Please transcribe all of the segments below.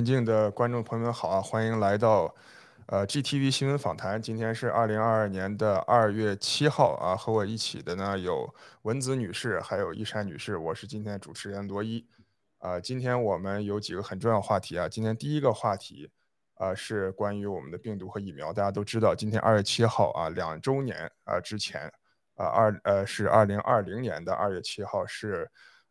尊敬的观众朋友们好啊，欢迎来到呃 GTV 新闻访谈。今天是二零二二年的二月七号啊，和我一起的呢有文子女士，还有一山女士，我是今天主持人罗伊。啊，今天我们有几个很重要话题啊。今天第一个话题啊是关于我们的病毒和疫苗。大家都知道，今天二月七号啊，两周年啊之前啊二呃是二零二零年的二月七号是。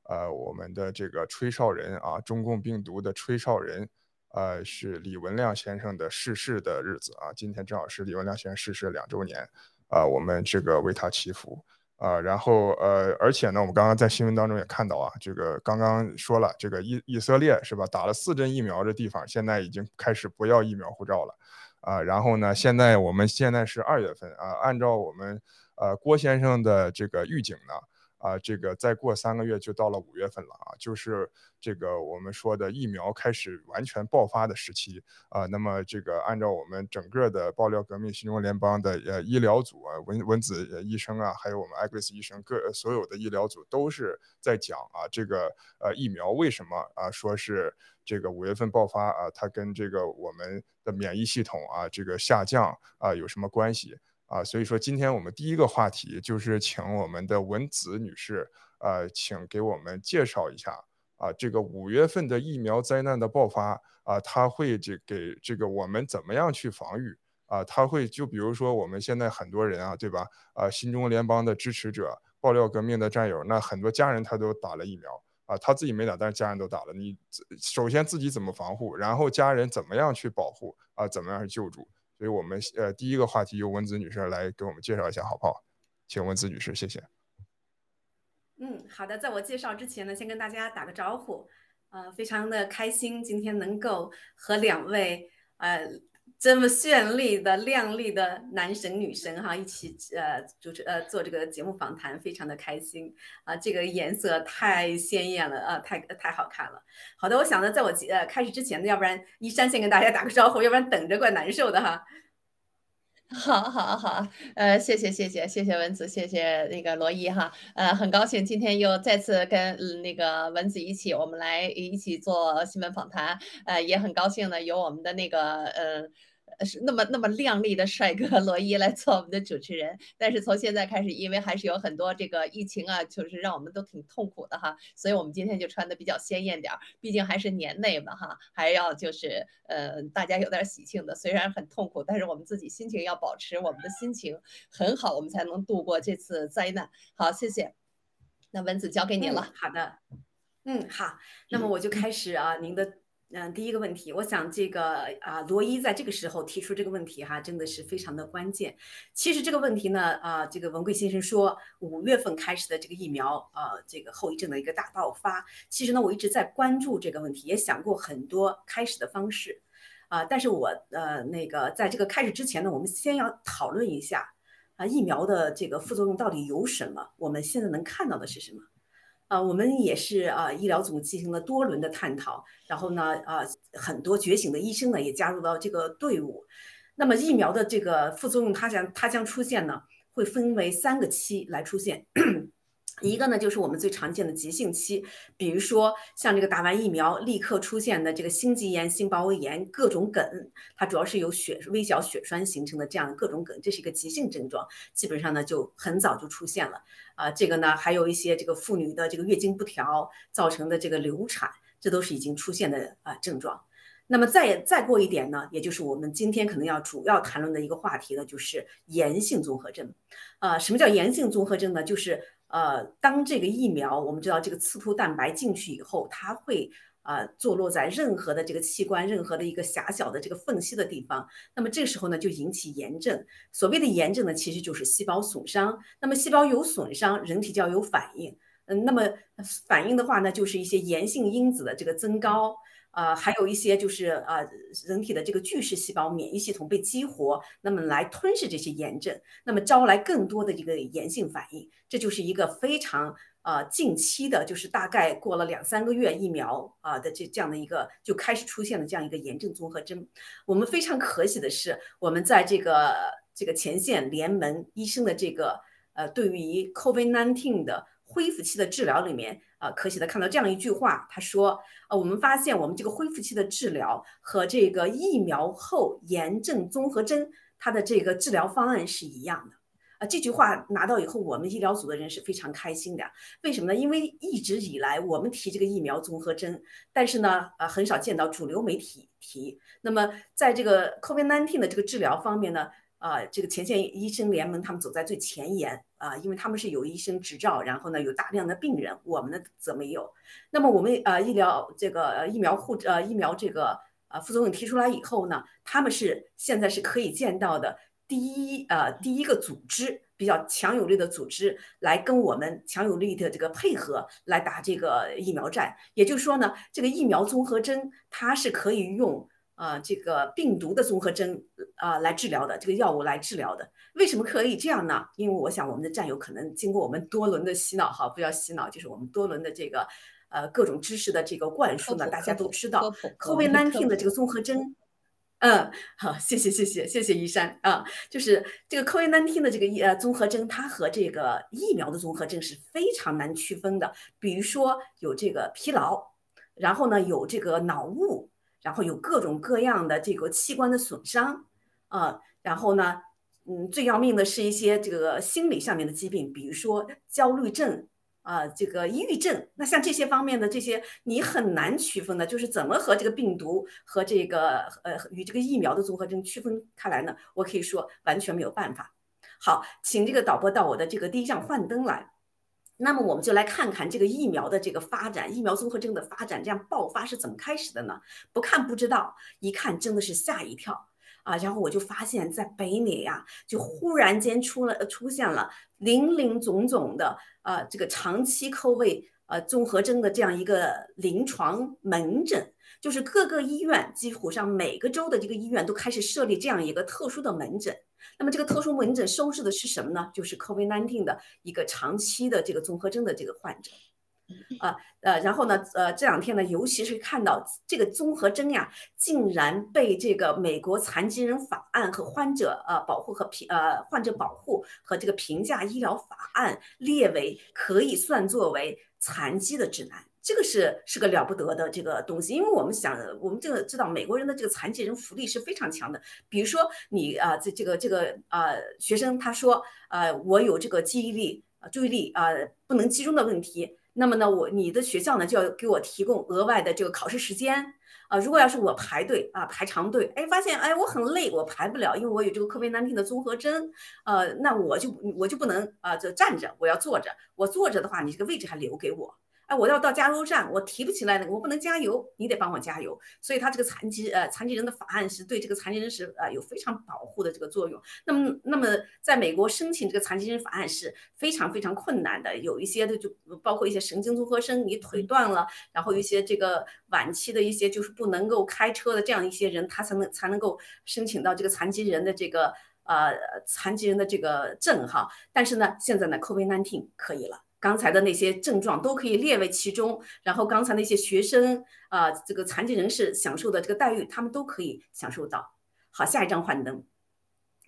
呃，我们的这个吹哨人啊，中共病毒的吹哨人，呃，是李文亮先生的逝世的日子啊。今天正好是李文亮先生逝世两周年，啊，我们这个为他祈福啊。然后呃，而且呢，我们刚刚在新闻当中也看到啊，这个刚刚说了，这个以以色列是吧，打了四针疫苗的地方，现在已经开始不要疫苗护照了啊。然后呢，现在我们现在是二月份啊，按照我们呃郭先生的这个预警呢。啊，这个再过三个月就到了五月份了啊，就是这个我们说的疫苗开始完全爆发的时期啊。那么这个按照我们整个的爆料革命新中国联邦的呃医疗组啊，文文子医生啊，还有我们艾格斯医生各所有的医疗组都是在讲啊，这个呃疫苗为什么啊说是这个五月份爆发啊，它跟这个我们的免疫系统啊这个下降啊有什么关系？啊，所以说今天我们第一个话题就是请我们的文子女士，呃，请给我们介绍一下啊，这个五月份的疫苗灾难的爆发啊，它会这给这个我们怎么样去防御啊？它会就比如说我们现在很多人啊，对吧？啊，新中国联邦的支持者、爆料革命的战友，那很多家人他都打了疫苗啊，他自己没打，但是家人都打了。你首先自己怎么防护，然后家人怎么样去保护啊？怎么样去救助？所以我们呃第一个话题由文子女士来给我们介绍一下好不好？请文子女士，谢谢。嗯，好的，在我介绍之前呢，先跟大家打个招呼，呃，非常的开心今天能够和两位呃。这么绚丽的、靓丽的男神女神哈，一起呃主持呃做这个节目访谈，非常的开心啊！这个颜色太鲜艳了啊，太太好看了。好的，我想呢，在我呃开始之前呢，要不然一山先跟大家打个招呼，要不然等着怪难受的哈。好，好，好，呃，谢谢，谢谢，谢谢文子，谢谢那个罗伊哈，呃，很高兴今天又再次跟那个文子一起，我们来一起做新闻访谈，呃，也很高兴呢，有我们的那个呃。是那么那么靓丽的帅哥罗伊来做我们的主持人，但是从现在开始，因为还是有很多这个疫情啊，就是让我们都挺痛苦的哈，所以我们今天就穿的比较鲜艳点儿，毕竟还是年内嘛哈，还要就是呃大家有点喜庆的，虽然很痛苦，但是我们自己心情要保持我们的心情很好，我们才能度过这次灾难。好，谢谢。那文子交给你了。好的，嗯好，那么我就开始啊，您的。嗯，第一个问题，我想这个啊，罗伊在这个时候提出这个问题哈，真的是非常的关键。其实这个问题呢，啊，这个文贵先生说五月份开始的这个疫苗啊，这个后遗症的一个大爆发，其实呢，我一直在关注这个问题，也想过很多开始的方式，啊，但是我呃那个在这个开始之前呢，我们先要讨论一下啊，疫苗的这个副作用到底有什么？我们现在能看到的是什么？啊，我们也是啊，医疗组进行了多轮的探讨，然后呢，啊，很多觉醒的医生呢也加入到这个队伍。那么疫苗的这个副作用，它将它将出现呢，会分为三个期来出现。一个呢，就是我们最常见的急性期，比如说像这个打完疫苗立刻出现的这个心肌炎、心包炎、各种梗，它主要是由血微小血栓形成的这样各种梗，这是一个急性症状，基本上呢就很早就出现了。啊，这个呢还有一些这个妇女的这个月经不调造成的这个流产，这都是已经出现的啊症状。那么再再过一点呢，也就是我们今天可能要主要谈论的一个话题呢，就是炎性综合征。啊，什么叫炎性综合征呢？就是呃，当这个疫苗，我们知道这个刺突蛋白进去以后，它会啊坐落在任何的这个器官、任何的一个狭小的这个缝隙的地方。那么这个时候呢，就引起炎症。所谓的炎症呢，其实就是细胞损伤。那么细胞有损伤，人体就要有反应。嗯，那么反应的话呢，就是一些炎性因子的这个增高。呃，还有一些就是呃，人体的这个巨噬细胞免疫系统被激活，那么来吞噬这些炎症，那么招来更多的这个炎性反应，这就是一个非常呃近期的，就是大概过了两三个月疫苗啊的这这样的一个就开始出现的这样一个炎症综合征。我们非常可喜的是，我们在这个这个前线联盟医生的这个呃对于 COVID-19 的。恢复期的治疗里面，呃，可喜的看到这样一句话，他说，呃，我们发现我们这个恢复期的治疗和这个疫苗后炎症综合征，它的这个治疗方案是一样的。啊，这句话拿到以后，我们医疗组的人是非常开心的。为什么呢？因为一直以来我们提这个疫苗综合征，但是呢，呃，很少见到主流媒体提。那么在这个 COVID-19 的这个治疗方面呢，啊，这个前线医生联盟他们走在最前沿啊，因为他们是有医生执照，然后呢有大量的病人，我们呢则没有。那么我们呃医疗这个疫苗护呃疫苗这个呃副作用提出来以后呢，他们是现在是可以见到的。第一，呃，第一个组织比较强有力的组织来跟我们强有力的这个配合来打这个疫苗战。也就是说呢，这个疫苗综合征它是可以用呃这个病毒的综合征啊来治疗的，这个药物来治疗的。为什么可以这样呢？因为我想我们的战友可能经过我们多轮的洗脑，哈，不要洗脑，就是我们多轮的这个呃各种知识的这个灌输呢，大家都知道，COVID-19 的这个综合征。嗯，好，谢谢谢谢谢谢依山啊，就是这个 COVID-19 的这个呃综合征，它和这个疫苗的综合征是非常难区分的。比如说有这个疲劳，然后呢有这个脑雾，然后有各种各样的这个器官的损伤啊，然后呢，嗯，最要命的是一些这个心理上面的疾病，比如说焦虑症。啊，这个抑郁症，那像这些方面的这些，你很难区分的，就是怎么和这个病毒和这个呃与这个疫苗的综合征区分开来呢？我可以说完全没有办法。好，请这个导播到我的这个第一张幻灯来，那么我们就来看看这个疫苗的这个发展，疫苗综合症的发展这样爆发是怎么开始的呢？不看不知道，一看真的是吓一跳。啊，然后我就发现，在北美呀，就忽然间出了出现了林林总总的呃这个长期扣位呃综合征的这样一个临床门诊，就是各个医院几乎上每个州的这个医院都开始设立这样一个特殊的门诊。那么这个特殊门诊收治的是什么呢？就是 COVID-19 的一个长期的这个综合征的这个患者。啊，呃，然后呢，呃，这两天呢，尤其是看到这个综合征呀，竟然被这个美国残疾人法案和患者呃保护和评呃患者保护和这个评价医疗法案列为可以算作为残疾的指南，这个是是个了不得的这个东西，因为我们想，我们这个知道美国人的这个残疾人福利是非常强的，比如说你啊，这这个这个啊学生他说，呃，我有这个记忆力啊注意力啊不能集中的问题。那么呢，我你的学校呢就要给我提供额外的这个考试时间啊。如果要是我排队啊排长队，哎，发现哎我很累，我排不了，因为我有这个克维南病的综合征，呃，那我就我就不能啊就站着，我要坐着。我坐着的话，你这个位置还留给我。哎，我要到加油站，我提不起来那个，我不能加油，你得帮我加油。所以他这个残疾呃残疾人的法案是对这个残疾人是呃有非常保护的这个作用。那么那么在美国申请这个残疾人法案是非常非常困难的，有一些的就包括一些神经综合征，你腿断了，然后一些这个晚期的一些就是不能够开车的这样一些人，他才能才能够申请到这个残疾人的这个呃残疾人的这个证哈。但是呢，现在呢，COVID-19 可以了。刚才的那些症状都可以列为其中，然后刚才那些学生啊，这个残疾人士享受的这个待遇，他们都可以享受到。好，下一张幻灯。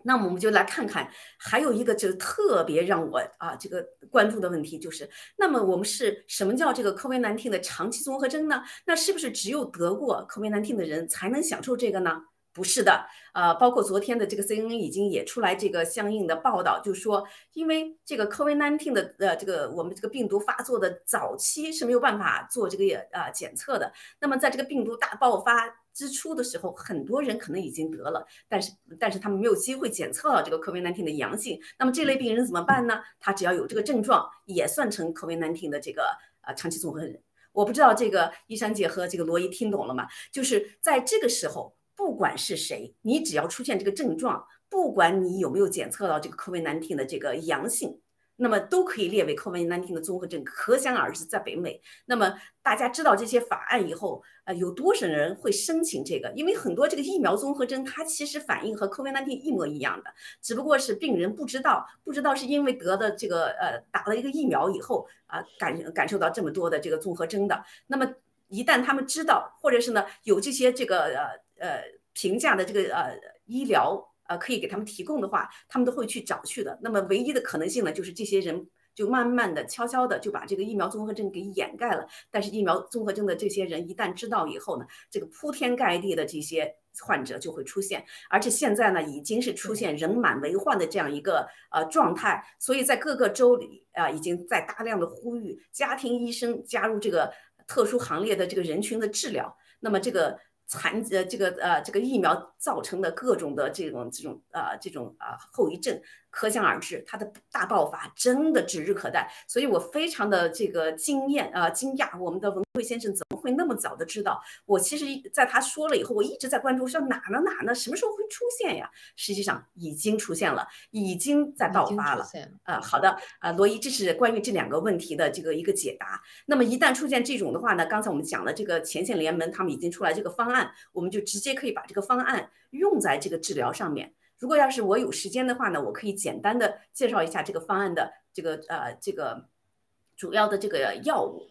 那么我们就来看看，还有一个就特别让我啊这个关注的问题，就是那么我们是什么叫这个 COVID-19 的长期综合征呢？那是不是只有得过 COVID-19 的人才能享受这个呢？不是的，呃，包括昨天的这个 CNN 已经也出来这个相应的报道，就说因为这个 COVID-19 的呃这个我们这个病毒发作的早期是没有办法做这个呃检测的，那么在这个病毒大爆发之初的时候，很多人可能已经得了，但是但是他们没有机会检测到这个 COVID-19 的阳性，那么这类病人怎么办呢？他只要有这个症状，也算成 COVID-19 的这个呃长期综合征。我不知道这个一山姐和这个罗伊听懂了吗？就是在这个时候。不管是谁，你只要出现这个症状，不管你有没有检测到这个 COVID-19 的这个阳性，那么都可以列为 COVID-19 的综合症。可想而知，在北美，那么大家知道这些法案以后，呃，有多少人会申请这个？因为很多这个疫苗综合征，它其实反应和 COVID-19 一模一样的，只不过是病人不知道，不知道是因为得的这个呃打了一个疫苗以后啊，感感受到这么多的这个综合征的。那么一旦他们知道，或者是呢有这些这个呃。呃，评价的这个呃医疗呃可以给他们提供的话，他们都会去找去的。那么唯一的可能性呢，就是这些人就慢慢的、悄悄的就把这个疫苗综合症给掩盖了。但是疫苗综合症的这些人一旦知道以后呢，这个铺天盖地的这些患者就会出现，而且现在呢已经是出现人满为患的这样一个呃状态，所以在各个州里啊已经在大量的呼吁家庭医生加入这个特殊行列的这个人群的治疗。那么这个。残疾呃这个呃这个疫苗造成的各种的这种这种呃这种啊后遗症。可想而知，它的大爆发真的指日可待，所以我非常的这个惊艳啊惊讶，我们的文慧先生怎么会那么早的知道？我其实在他说了以后，我一直在关注，说哪呢哪呢，什么时候会出现呀？实际上已经出现了，已经在爆发了。啊，好的，呃，罗伊，这是关于这两个问题的这个一个解答。那么一旦出现这种的话呢，刚才我们讲了这个前线联盟，他们已经出来这个方案，我们就直接可以把这个方案用在这个治疗上面。如果要是我有时间的话呢，我可以简单的介绍一下这个方案的这个呃这个主要的这个药物。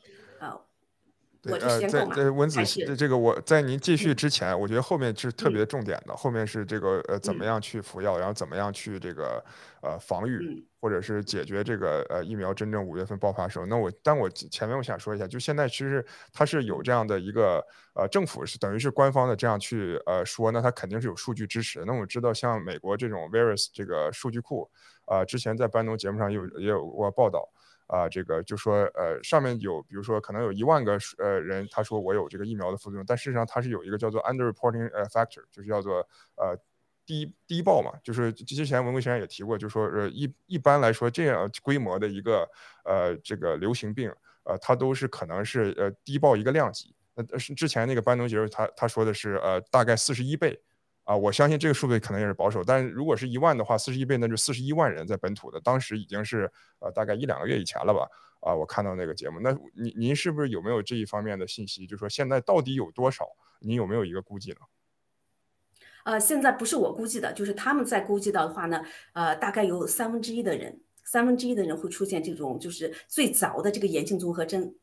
啊。对，呃，在在文子这个我在您继续之前，我觉得后面是特别重点的，后面是这个呃怎么样去服药，然后怎么样去这个呃防御，或者是解决这个呃疫苗真正五月份爆发时候。那我，但我前面我想说一下，就现在其实它是有这样的一个呃政府是等于是官方的这样去呃说，那它肯定是有数据支持。那我知道像美国这种 Virus 这个数据库，呃，之前在班农节目上有也有过报道。啊，这个就说，呃，上面有，比如说，可能有一万个呃人，他说我有这个疫苗的副作用，但事实上它是有一个叫做 underreporting factor，就是叫做呃低低报嘛，就是之前文贵先生也提过，就说，呃一一般来说这样规模的一个呃这个流行病，呃它都是可能是呃低报一个量级，呃是之前那个班农杰他他说的是呃大概四十一倍。啊，我相信这个数据可能也是保守，但是如果是一万的话，四十一倍那就四十一万人在本土的，当时已经是呃大概一两个月以前了吧？啊，我看到那个节目，那您您是不是有没有这一方面的信息？就说现在到底有多少？您有没有一个估计呢？呃，现在不是我估计的，就是他们在估计到的话呢，呃，大概有三分之一的人，三分之一的人会出现这种就是最早的这个炎性综合征。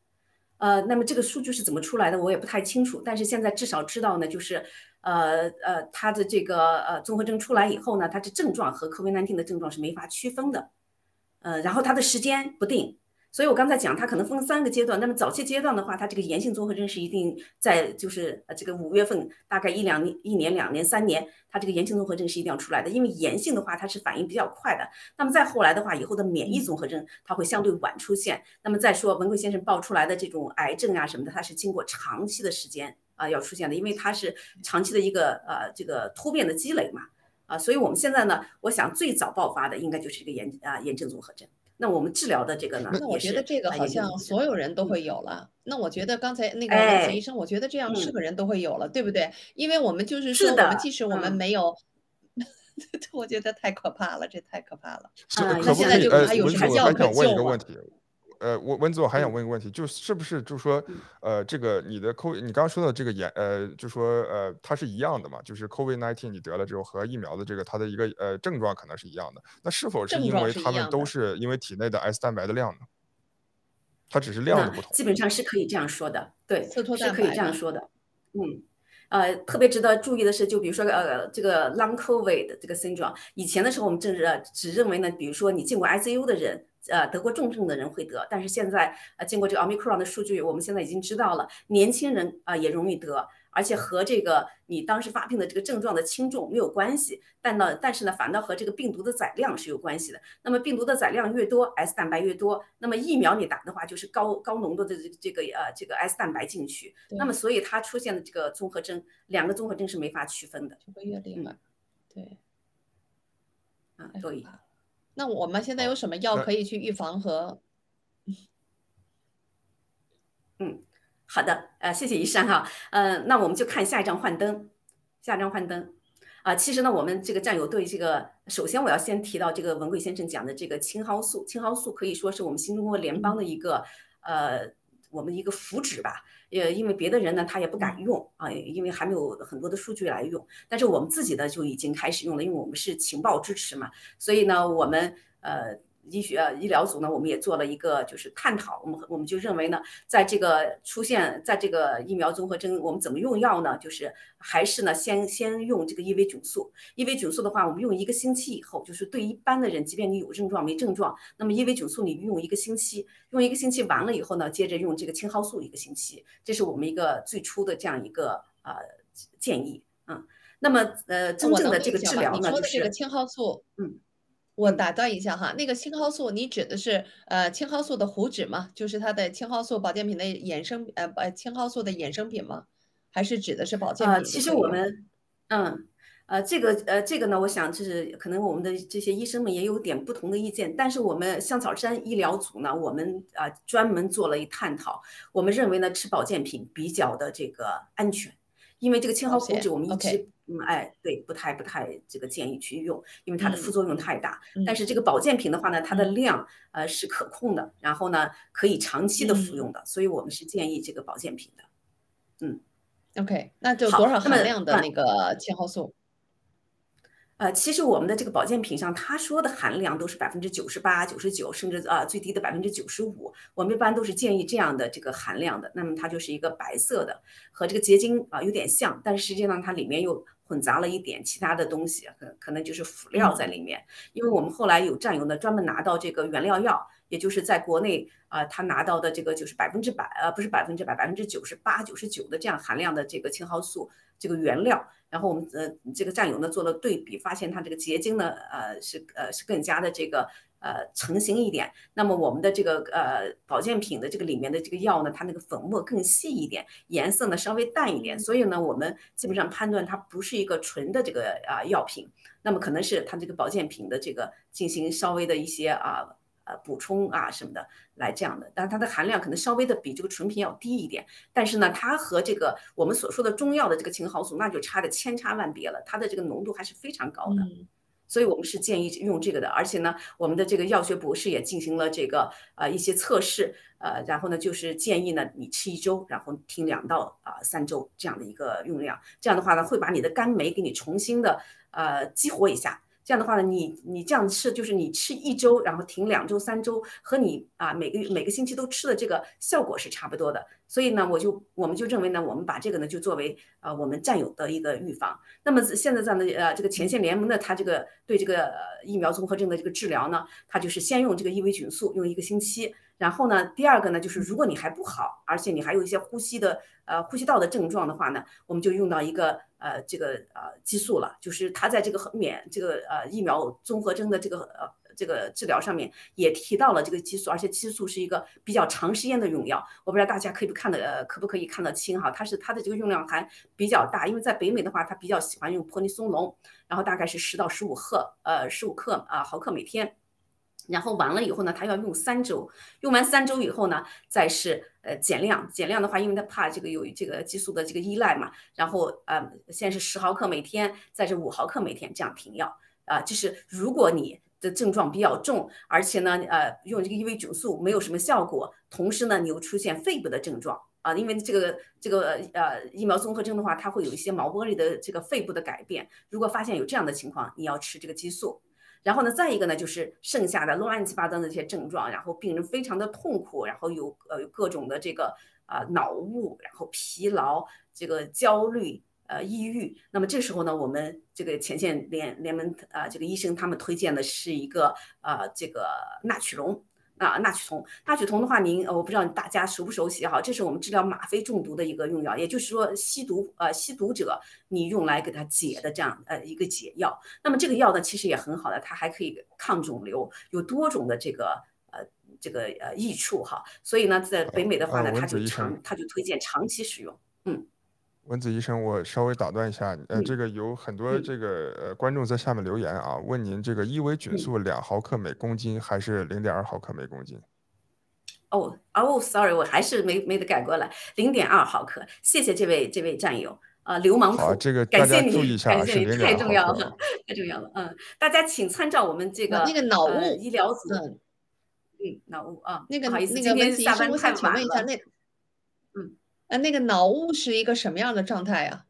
呃，那么这个数据是怎么出来的，我也不太清楚，但是现在至少知道呢，就是。呃呃，它的这个呃综合征出来以后呢，它的症状和 COVID-19 的症状是没法区分的，呃，然后它的时间不定，所以我刚才讲它可能分三个阶段。那么早期阶段的话，它这个炎性综合征是一定在就是呃这个五月份，大概一两年、一年、两年、三年，它这个炎性综合征是一定要出来的，因为炎性的话它是反应比较快的。那么再后来的话，以后的免疫综合征它会相对晚出现。那么再说文贵先生爆出来的这种癌症啊什么的，它是经过长期的时间。啊，要出现的，因为它是长期的一个呃这个突变的积累嘛，啊，所以我们现在呢，我想最早爆发的应该就是这个炎啊炎症综合症。那我们治疗的这个呢，那我觉得这个好像所有人都会有了。那我觉得刚才那个陈医生，我觉得这样是个人都会有了，对不对？因为我们就是说，我们即使我们没有，我觉得太可怕了，这太可怕了。那现在就还有什么药可救吗？呃，我文子，我还想问一个问题，就是不是就是说，呃，这个你的 COVID，你刚刚说的这个炎，呃，就说呃，它是一样的嘛？就是 COVID-19 你得了之后和疫苗的这个它的一个呃症状可能是一样的，那是否是因为他们都是因为体内的 S 蛋白的量呢？它只是量的不同。基本上是可以这样说的，对，是可以这样说的。嗯，呃，特别值得注意的是，就比如说呃，这个 Long COVID 这个 syndrome，以前的时候我们正是只认为呢，比如说你进过 ICU 的人。呃，得过重症的人会得，但是现在呃，经过这个 omicron 的数据，我们现在已经知道了，年轻人啊也容易得，而且和这个你当时发病的这个症状的轻重没有关系，但呢，但是呢，反倒和这个病毒的载量是有关系的。那么病毒的载量越多，S 蛋白越多，那么疫苗你打的话就是高高浓度的这这个呃这个 S 蛋白进去，那么所以它出现的这个综合征，两个综合征是没法区分的。就会越厉害，对，啊，对。那我们现在有什么药可以去预防和？嗯，好的，呃，谢谢医生哈，呃，那我们就看下一张幻灯，下一张幻灯，啊，其实呢，我们这个战友对这个，首先我要先提到这个文贵先生讲的这个青蒿素，青蒿素可以说是我们新中国联邦的一个，呃，我们一个福祉吧。呃，因为别的人呢，他也不敢用啊，因为还没有很多的数据来用。但是我们自己的就已经开始用了，因为我们是情报支持嘛，所以呢，我们呃医学医疗组呢，我们也做了一个就是探讨，我们我们就认为呢，在这个出现在这个疫苗综合征，我们怎么用药呢？就是还是呢，先先用这个伊维菌素。伊维菌素的话，我们用一个星期以后，就是对一般的人，即便你有症状没症状，那么伊维菌素你用一个星期，用一个星期完了以后呢，接着用这个青蒿素一个星期，这是我们一个最初的这样一个呃建议。嗯，那么呃，真正的这个治疗呢，就是这个青蒿素，嗯。我打断一下哈，那个青蒿素，你指的是呃青蒿素的糊脂吗？就是它的青蒿素保健品的衍生呃呃青蒿素的衍生品吗？还是指的是保健品？呃，其实我们嗯呃这个呃这个呢，我想就是可能我们的这些医生们也有点不同的意见，但是我们香草山医疗组呢，我们啊专门做了一探讨，我们认为呢吃保健品比较的这个安全，因为这个青蒿糊脂我们一直。嗯，哎，对，不太不太这个建议去用，因为它的副作用太大。但是这个保健品的话呢，它的量呃是可控的，然后呢可以长期的服用的，所以我们是建议这个保健品的。嗯，OK，那就多少含量的那个青蒿素？呃，其实我们的这个保健品上，他说的含量都是百分之九十八、九十九，甚至啊最低的百分之九十五。我们一般都是建议这样的这个含量的。那么它就是一个白色的，和这个结晶啊有点像，但是实际上它里面又混杂了一点其他的东西，可可能就是辅料在里面。因为我们后来有战友呢，专门拿到这个原料药，也就是在国内啊，他拿到的这个就是百分之百，呃，不是百分之百，百分之九十八、九十九的这样含量的这个青蒿素这个原料。然后我们呃这个战友呢做了对比，发现它这个结晶呢呃是呃是更加的这个呃成型一点。那么我们的这个呃保健品的这个里面的这个药呢，它那个粉末更细一点，颜色呢稍微淡一点。所以呢，我们基本上判断它不是一个纯的这个啊药品，那么可能是它这个保健品的这个进行稍微的一些啊。呃，补充啊什么的，来这样的，但它的含量可能稍微的比这个纯品要低一点，但是呢，它和这个我们所说的中药的这个青蒿素那就差的千差万别了，它的这个浓度还是非常高的，所以我们是建议用这个的，而且呢，我们的这个药学博士也进行了这个呃一些测试，呃，然后呢就是建议呢你吃一周，然后停两到啊三周这样的一个用量，这样的话呢会把你的肝酶给你重新的呃激活一下。这样的话呢，你你这样吃，就是你吃一周，然后停两周、三周，和你啊每个月每个星期都吃的这个效果是差不多的。所以呢，我就我们就认为呢，我们把这个呢就作为呃我们占有的一个预防。那么现在这样的呃这个前线联盟呢，它这个对这个疫苗综合症的这个治疗呢，它就是先用这个异维菌素用一个星期，然后呢，第二个呢就是如果你还不好，而且你还有一些呼吸的呃呼吸道的症状的话呢，我们就用到一个。呃，这个呃激素了，就是它在这个免这个呃疫苗综合征的这个呃这个治疗上面也提到了这个激素，而且激素是一个比较长时间的用药。我不知道大家可以不看的呃可不可以看得清哈？它是它的这个用量还比较大，因为在北美的话，它比较喜欢用泼尼松龙，然后大概是十到十五克呃十五克啊毫克每天。然后完了以后呢，他要用三周，用完三周以后呢，再是呃减量，减量的话，因为他怕这个有这个激素的这个依赖嘛，然后呃先是十毫克每天，再是五毫克每天这样停药啊，就是如果你的症状比较重，而且呢呃用这个伊维菌素没有什么效果，同时呢你又出现肺部的症状啊，因为这个这个呃疫苗综合征的话，它会有一些毛玻璃的这个肺部的改变，如果发现有这样的情况，你要吃这个激素。然后呢，再一个呢，就是剩下的乱七八糟的一些症状，然后病人非常的痛苦，然后有呃各种的这个啊脑雾，然后疲劳，这个焦虑，呃抑郁。那么这时候呢，我们这个前线联联盟啊这个医生他们推荐的是一个啊这个纳曲龙。啊，纳曲酮，纳曲酮的话，您呃，我不知道大家熟不熟悉哈，这是我们治疗吗啡中毒的一个用药，也就是说吸毒呃吸毒者你用来给他解的这样呃一个解药。那么这个药呢，其实也很好的，它还可以抗肿瘤，有多种的这个呃这个呃益处哈。所以呢，在北美的话呢，它就长，它就推荐长期使用，嗯。文子医生，我稍微打断一下，呃，这个有很多这个呃观众在下面留言啊，问您这个伊维菌素两毫克每公斤还是零点二毫克每公斤？哦哦，sorry，我还是没没得改过来，零点二毫克。谢谢这位这位战友啊，流氓好，这个大家注意一下，是零太重要了，太重要了，嗯，大家请参照我们这个那个脑雾医疗组，嗯，脑雾啊，那个不好意思，今天下班太晚了，嗯。呃，那个脑雾是一个什么样的状态呀？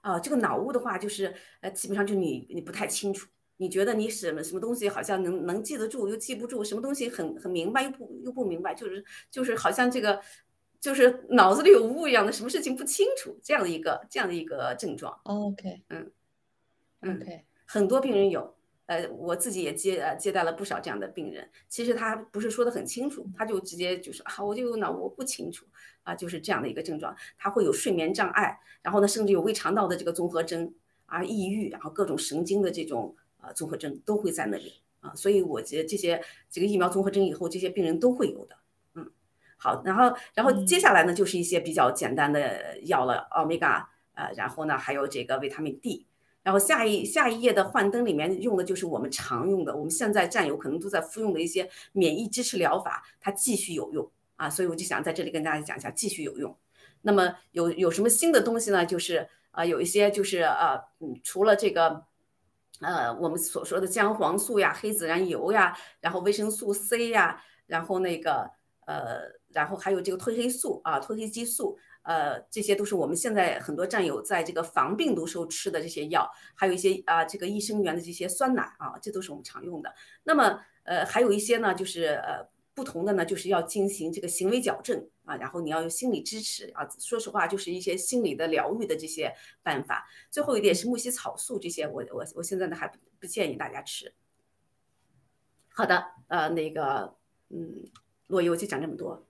啊，这个脑雾的话，就是呃，基本上就你你不太清楚，你觉得你什么什么东西好像能能记得住又记不住，什么东西很很明白又不又不明白，就是就是好像这个就是脑子里有雾一样的，什么事情不清楚这样的一个这样的一个症状。OK，嗯嗯，OK，很多病人有。呃，我自己也接呃接待了不少这样的病人。其实他不是说的很清楚，他就直接就是啊，我就有脑雾不清楚啊，就是这样的一个症状。他会有睡眠障碍，然后呢，甚至有胃肠道的这个综合征啊，抑郁，然后各种神经的这种呃综合征都会在那里啊。所以我觉得这些这个疫苗综合征以后，这些病人都会有的。嗯，好，然后然后接下来呢，就是一些比较简单的药了，奥米伽呃，然后呢还有这个维他命 D。然后下一下一页的幻灯里面用的就是我们常用的，我们现在战友可能都在服用的一些免疫支持疗法，它继续有用啊，所以我就想在这里跟大家讲一下，继续有用。那么有有什么新的东西呢？就是啊，有一些就是呃，除了这个，呃，我们所说的姜黄素呀、黑孜然油呀，然后维生素 C 呀，然后那个呃，然后还有这个褪黑素啊、褪黑激素。呃，这些都是我们现在很多战友在这个防病毒时候吃的这些药，还有一些啊，这个益生元的这些酸奶啊，这都是我们常用的。那么，呃，还有一些呢，就是呃，不同的呢，就是要进行这个行为矫正啊，然后你要有心理支持啊。说实话，就是一些心理的疗愈的这些办法。最后一点是木犀草素这些，我我我现在呢还不不建议大家吃。好的，呃，那个，嗯，洛伊，我就讲这么多。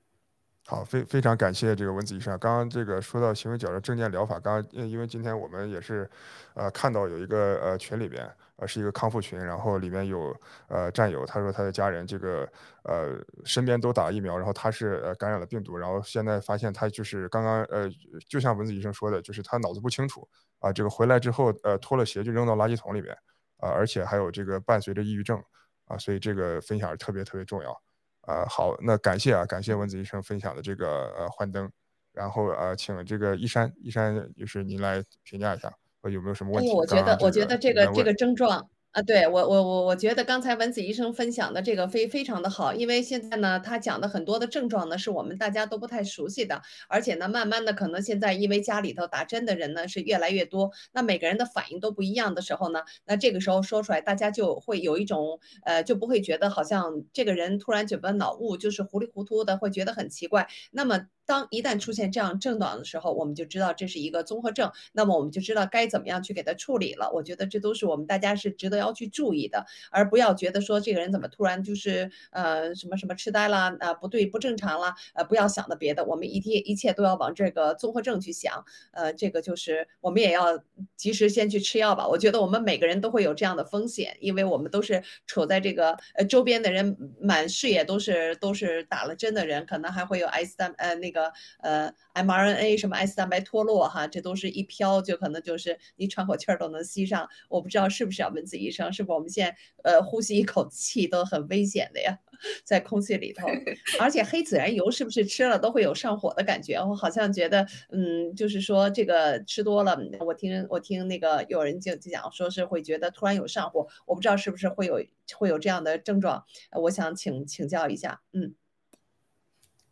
好，非非常感谢这个文子医生。刚刚这个说到行为矫正正念疗法，刚刚因为今天我们也是，呃，看到有一个呃群里边，呃是一个康复群，然后里面有呃战友，他说他的家人这个呃身边都打疫苗，然后他是呃感染了病毒，然后现在发现他就是刚刚呃就像文子医生说的，就是他脑子不清楚啊，这个回来之后呃脱了鞋就扔到垃圾桶里边啊，而且还有这个伴随着抑郁症啊，所以这个分享特别特别重要。啊，好，那感谢啊，感谢文子医生分享的这个呃幻灯，然后呃，请这个一山一山就是您来评价一下，有没有什么问题？我觉得我觉得这个这个症状。啊，对我我我我觉得刚才文子医生分享的这个非非常的好，因为现在呢，他讲的很多的症状呢，是我们大家都不太熟悉的，而且呢，慢慢的可能现在因为家里头打针的人呢是越来越多，那每个人的反应都不一样的时候呢，那这个时候说出来，大家就会有一种呃，就不会觉得好像这个人突然觉得脑雾，就是糊里糊涂的，会觉得很奇怪。那么当一旦出现这样症状的时候，我们就知道这是一个综合症，那么我们就知道该怎么样去给他处理了。我觉得这都是我们大家是值得要去注意的，而不要觉得说这个人怎么突然就是呃什么什么痴呆啦，啊不对不正常啦，呃不要想的别的，我们一切一切都要往这个综合症去想，呃这个就是我们也要及时先去吃药吧。我觉得我们每个人都会有这样的风险，因为我们都是处在这个呃周边的人满视野都是都是打了针的人，可能还会有 S 三呃那个。个呃，mRNA 什么 S 蛋白脱落哈，这都是一飘就可能就是你喘口气儿都能吸上。我不知道是不是要文子医生，是不是我们现在呃呼吸一口气都很危险的呀，在空气里头。而且黑孜然油是不是吃了都会有上火的感觉？我好像觉得嗯，就是说这个吃多了，我听我听那个有人就就讲说是会觉得突然有上火，我不知道是不是会有会有这样的症状。我想请请教一下，嗯。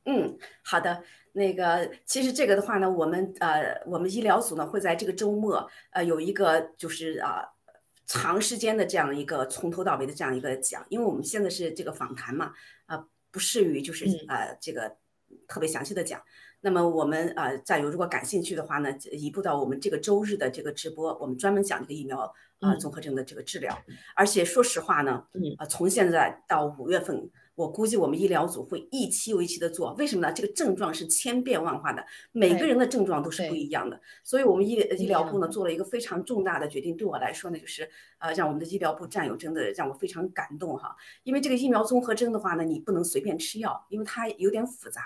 嗯，好的。那个，其实这个的话呢，我们呃，我们医疗组呢会在这个周末呃有一个就是啊长时间的这样一个从头到尾的这样一个讲，因为我们现在是这个访谈嘛，啊不适于就是呃这个特别详细的讲。那么我们呃战友如果感兴趣的话呢，移步到我们这个周日的这个直播，我们专门讲这个疫苗啊综合症的这个治疗。而且说实话呢，啊从现在到五月份。我估计我们医疗组会一期又一期的做，为什么呢？这个症状是千变万化的，每个人的症状都是不一样的，所以我们医医疗部呢做了一个非常重大的决定。对我来说呢，就是呃让我们的医疗部战友真的让我非常感动哈，因为这个疫苗综合征的话呢，你不能随便吃药，因为它有点复杂。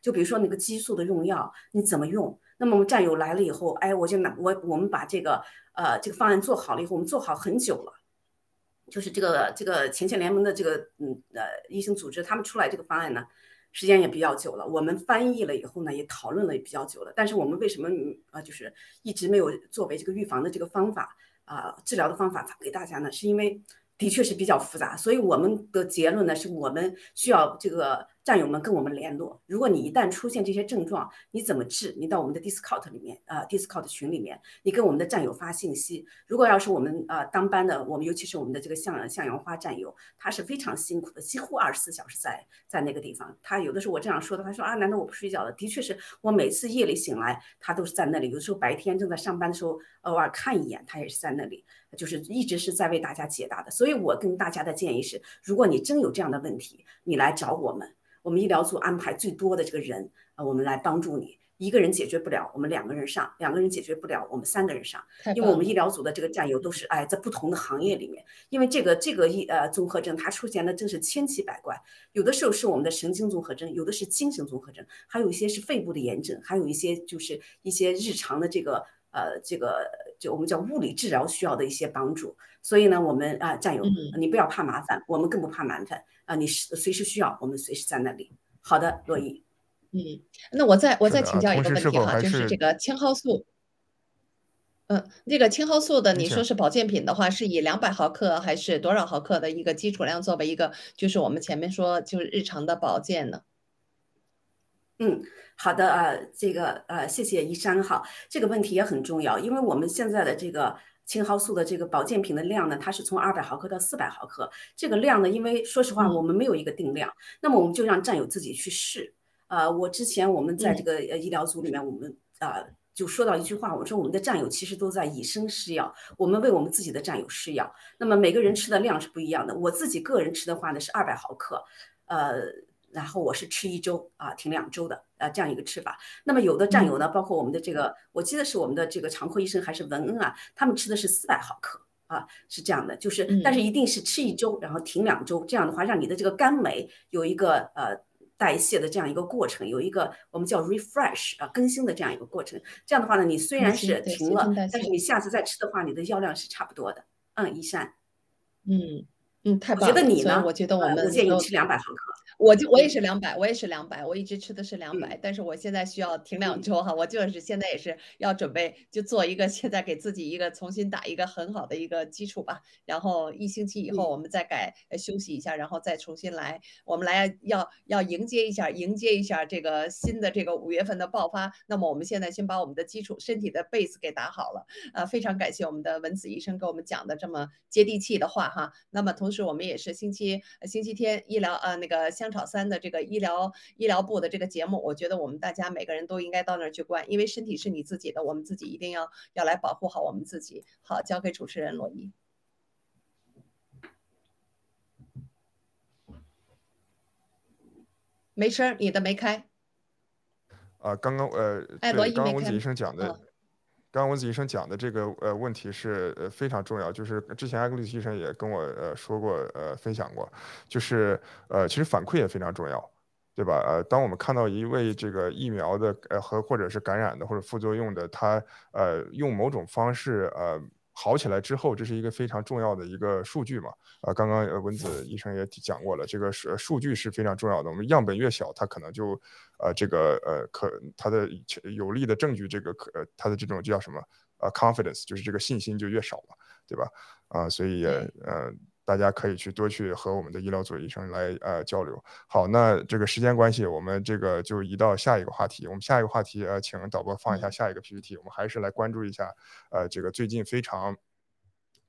就比如说那个激素的用药，你怎么用？那么我们战友来了以后，哎，我就拿我我们把这个呃这个方案做好了以后，我们做好很久了。就是这个这个前线联盟的这个嗯呃医生组织，他们出来这个方案呢，时间也比较久了。我们翻译了以后呢，也讨论了也比较久了。但是我们为什么呃，就是一直没有作为这个预防的这个方法啊，治疗的方法发给大家呢？是因为的确是比较复杂。所以我们的结论呢，是我们需要这个。战友们跟我们联络。如果你一旦出现这些症状，你怎么治？你到我们的 Discord 里面，呃，Discord 群里面，你跟我们的战友发信息。如果要是我们呃当班的，我们尤其是我们的这个向向阳花战友，他是非常辛苦的，几乎二十四小时在在那个地方。他有的时候我这样说的，他说啊，难道我不睡觉了？的确是我每次夜里醒来，他都是在那里。有的时候白天正在上班的时候，偶尔看一眼，他也是在那里，就是一直是在为大家解答的。所以我跟大家的建议是，如果你真有这样的问题，你来找我们。我们医疗组安排最多的这个人啊，我们来帮助你。一个人解决不了，我们两个人上；两个人解决不了，我们三个人上。因为我们医疗组的这个战友都是哎，在不同的行业里面。因为这个这个一呃综合征它出现的真是千奇百怪，有的时候是我们的神经综合征，有的是精神综合征，还有一些是肺部的炎症，还有一些就是一些日常的这个呃这个就我们叫物理治疗需要的一些帮助。所以呢，我们啊战友，你不要怕麻烦，我们更不怕麻烦。啊，你是随时需要，我们随时在那里。好的，洛伊。嗯，那我再我再请教一个问题哈，就是这个青蒿素。嗯，这个青蒿素的，你说是保健品的话，是以两百毫克还是多少毫克的一个基础量作为一个，就是我们前面说就是日常的保健呢？嗯，好的啊，这个呃，谢谢医生哈，这个问题也很重要，因为我们现在的这个。青蒿素的这个保健品的量呢，它是从二百毫克到四百毫克。这个量呢，因为说实话我们没有一个定量，那么我们就让战友自己去试。呃，我之前我们在这个呃医疗组里面，我们呃就说到一句话，我说我们的战友其实都在以身试药，我们为我们自己的战友试药。那么每个人吃的量是不一样的，我自己个人吃的话呢是二百毫克，呃。然后我是吃一周啊，停两周的啊，这样一个吃法。那么有的战友呢，包括我们的这个，我记得是我们的这个常科医生还是文恩啊，他们吃的是四百毫克啊，是这样的，就是但是一定是吃一周，然后停两周，这样的话让你的这个肝酶有一个呃代谢的这样一个过程，有一个我们叫 refresh 啊更新的这样一个过程。这样的话呢，你虽然是停了，但是你下次再吃的话，你的药量是差不多的。嗯，一山，嗯嗯，太棒了。我觉得你呢？我觉得我？们我建议吃两百毫克。我就我也是两百，我也是两百，我一直吃的是两百，但是我现在需要停两周哈，我就是现在也是要准备就做一个，现在给自己一个重新打一个很好的一个基础吧，然后一星期以后我们再改休息一下，然后再重新来，我们来要要迎接一下迎接一下这个新的这个五月份的爆发，那么我们现在先把我们的基础身体的 base 给打好了，呃，非常感谢我们的文子医生给我们讲的这么接地气的话哈，那么同时我们也是星期星期天医疗呃那个香草三的这个医疗医疗部的这个节目，我觉得我们大家每个人都应该到那儿去观，因为身体是你自己的，我们自己一定要要来保护好我们自己。好，交给主持人罗伊。没声，你的没开。啊，刚刚呃，哎，罗伊刚刚文子医生讲的。刚刚文子医生讲的这个呃问题是呃非常重要，就是之前艾格丽斯医生也跟我呃说过呃分享过，就是呃其实反馈也非常重要，对吧？呃，当我们看到一位这个疫苗的呃和或者是感染的或者副作用的，他呃用某种方式呃。好起来之后，这是一个非常重要的一个数据嘛？啊，刚刚文子医生也讲过了，这个数数据是非常重要的。我们样本越小，它可能就，呃，这个呃可它的有利的证据，这个可它的这种叫什么？呃，confidence 就是这个信心就越少嘛，对吧？啊，所以也呃。大家可以去多去和我们的医疗组医生来呃交流。好，那这个时间关系，我们这个就移到下一个话题。我们下一个话题呃，请导播放一下下一个 PPT。我们还是来关注一下呃这个最近非常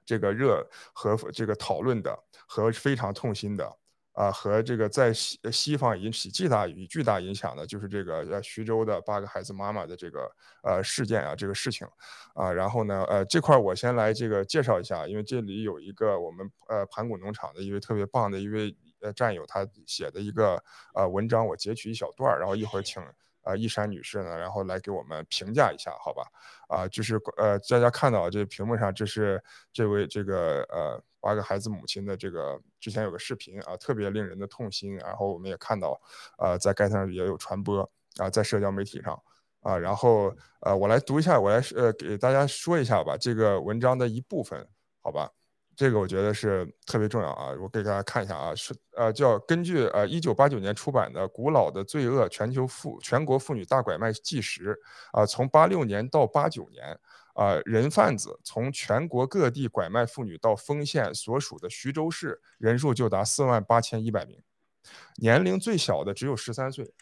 这个热和这个讨论的和非常痛心的。啊，和这个在西西方引起巨大与巨大影响的，就是这个呃徐州的八个孩子妈妈的这个呃事件啊，这个事情。啊，然后呢，呃这块我先来这个介绍一下，因为这里有一个我们呃盘古农场的一位特别棒的一位呃战友，他写的一个呃文章，我截取一小段，然后一会儿请呃一山女士呢，然后来给我们评价一下，好吧？啊，就是呃大家看到这屏幕上，这是这位这个呃。八个孩子母亲的这个之前有个视频啊，特别令人的痛心。然后我们也看到，呃，在盖特上也有传播啊，在社交媒体上啊。然后呃，我来读一下，我来呃给大家说一下吧，这个文章的一部分，好吧？这个我觉得是特别重要啊，我给大家看一下啊，是呃叫根据呃一九八九年出版的《古老的罪恶：全球妇全国妇女大拐卖纪实》啊，从八六年到八九年。啊，人贩子从全国各地拐卖妇女到丰县所属的徐州市，人数就达四万八千一百名。年龄最小的只有十三岁，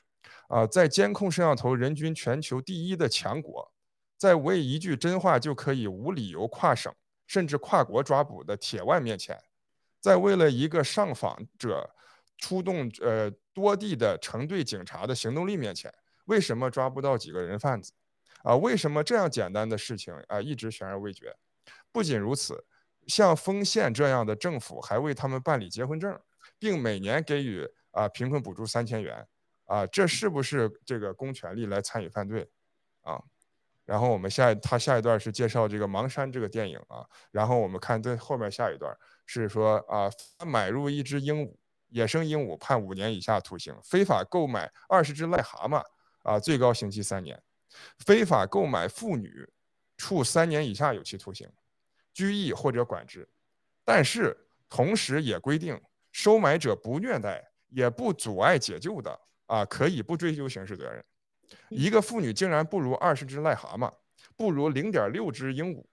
啊，在监控摄像头人均全球第一的强国，在为一句真话就可以无理由跨省甚至跨国抓捕的铁腕面前，在为了一个上访者出动呃多地的成队警察的行动力面前，为什么抓不到几个人贩子？啊，为什么这样简单的事情啊一直悬而未决？不仅如此，像丰县这样的政府还为他们办理结婚证，并每年给予啊贫困补助三千元，啊，这是不是这个公权力来参与犯罪？啊，然后我们下他下一段是介绍这个《盲山》这个电影啊，然后我们看这后面下一段是说啊，买入一只鹦鹉，野生鹦鹉判五年以下徒刑，非法购买二十只癞蛤蟆啊，最高刑期三年。非法购买妇女，处三年以下有期徒刑、拘役或者管制。但是同时也规定，收买者不虐待也不阻碍解救的啊，可以不追究刑事责任。一个妇女竟然不如二十只癞蛤蟆，不如零点六只鹦鹉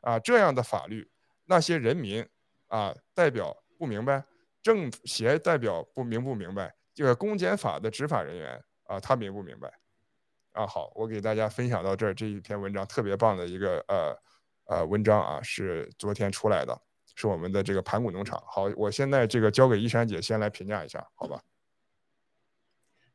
啊！这样的法律，那些人民啊代表不明白，政协代表不明不明白，这个公检法的执法人员啊，他明不明白？啊，好，我给大家分享到这儿，这一篇文章特别棒的一个呃呃文章啊，是昨天出来的，是我们的这个盘古农场。好，我现在这个交给一山姐先来评价一下，好吧？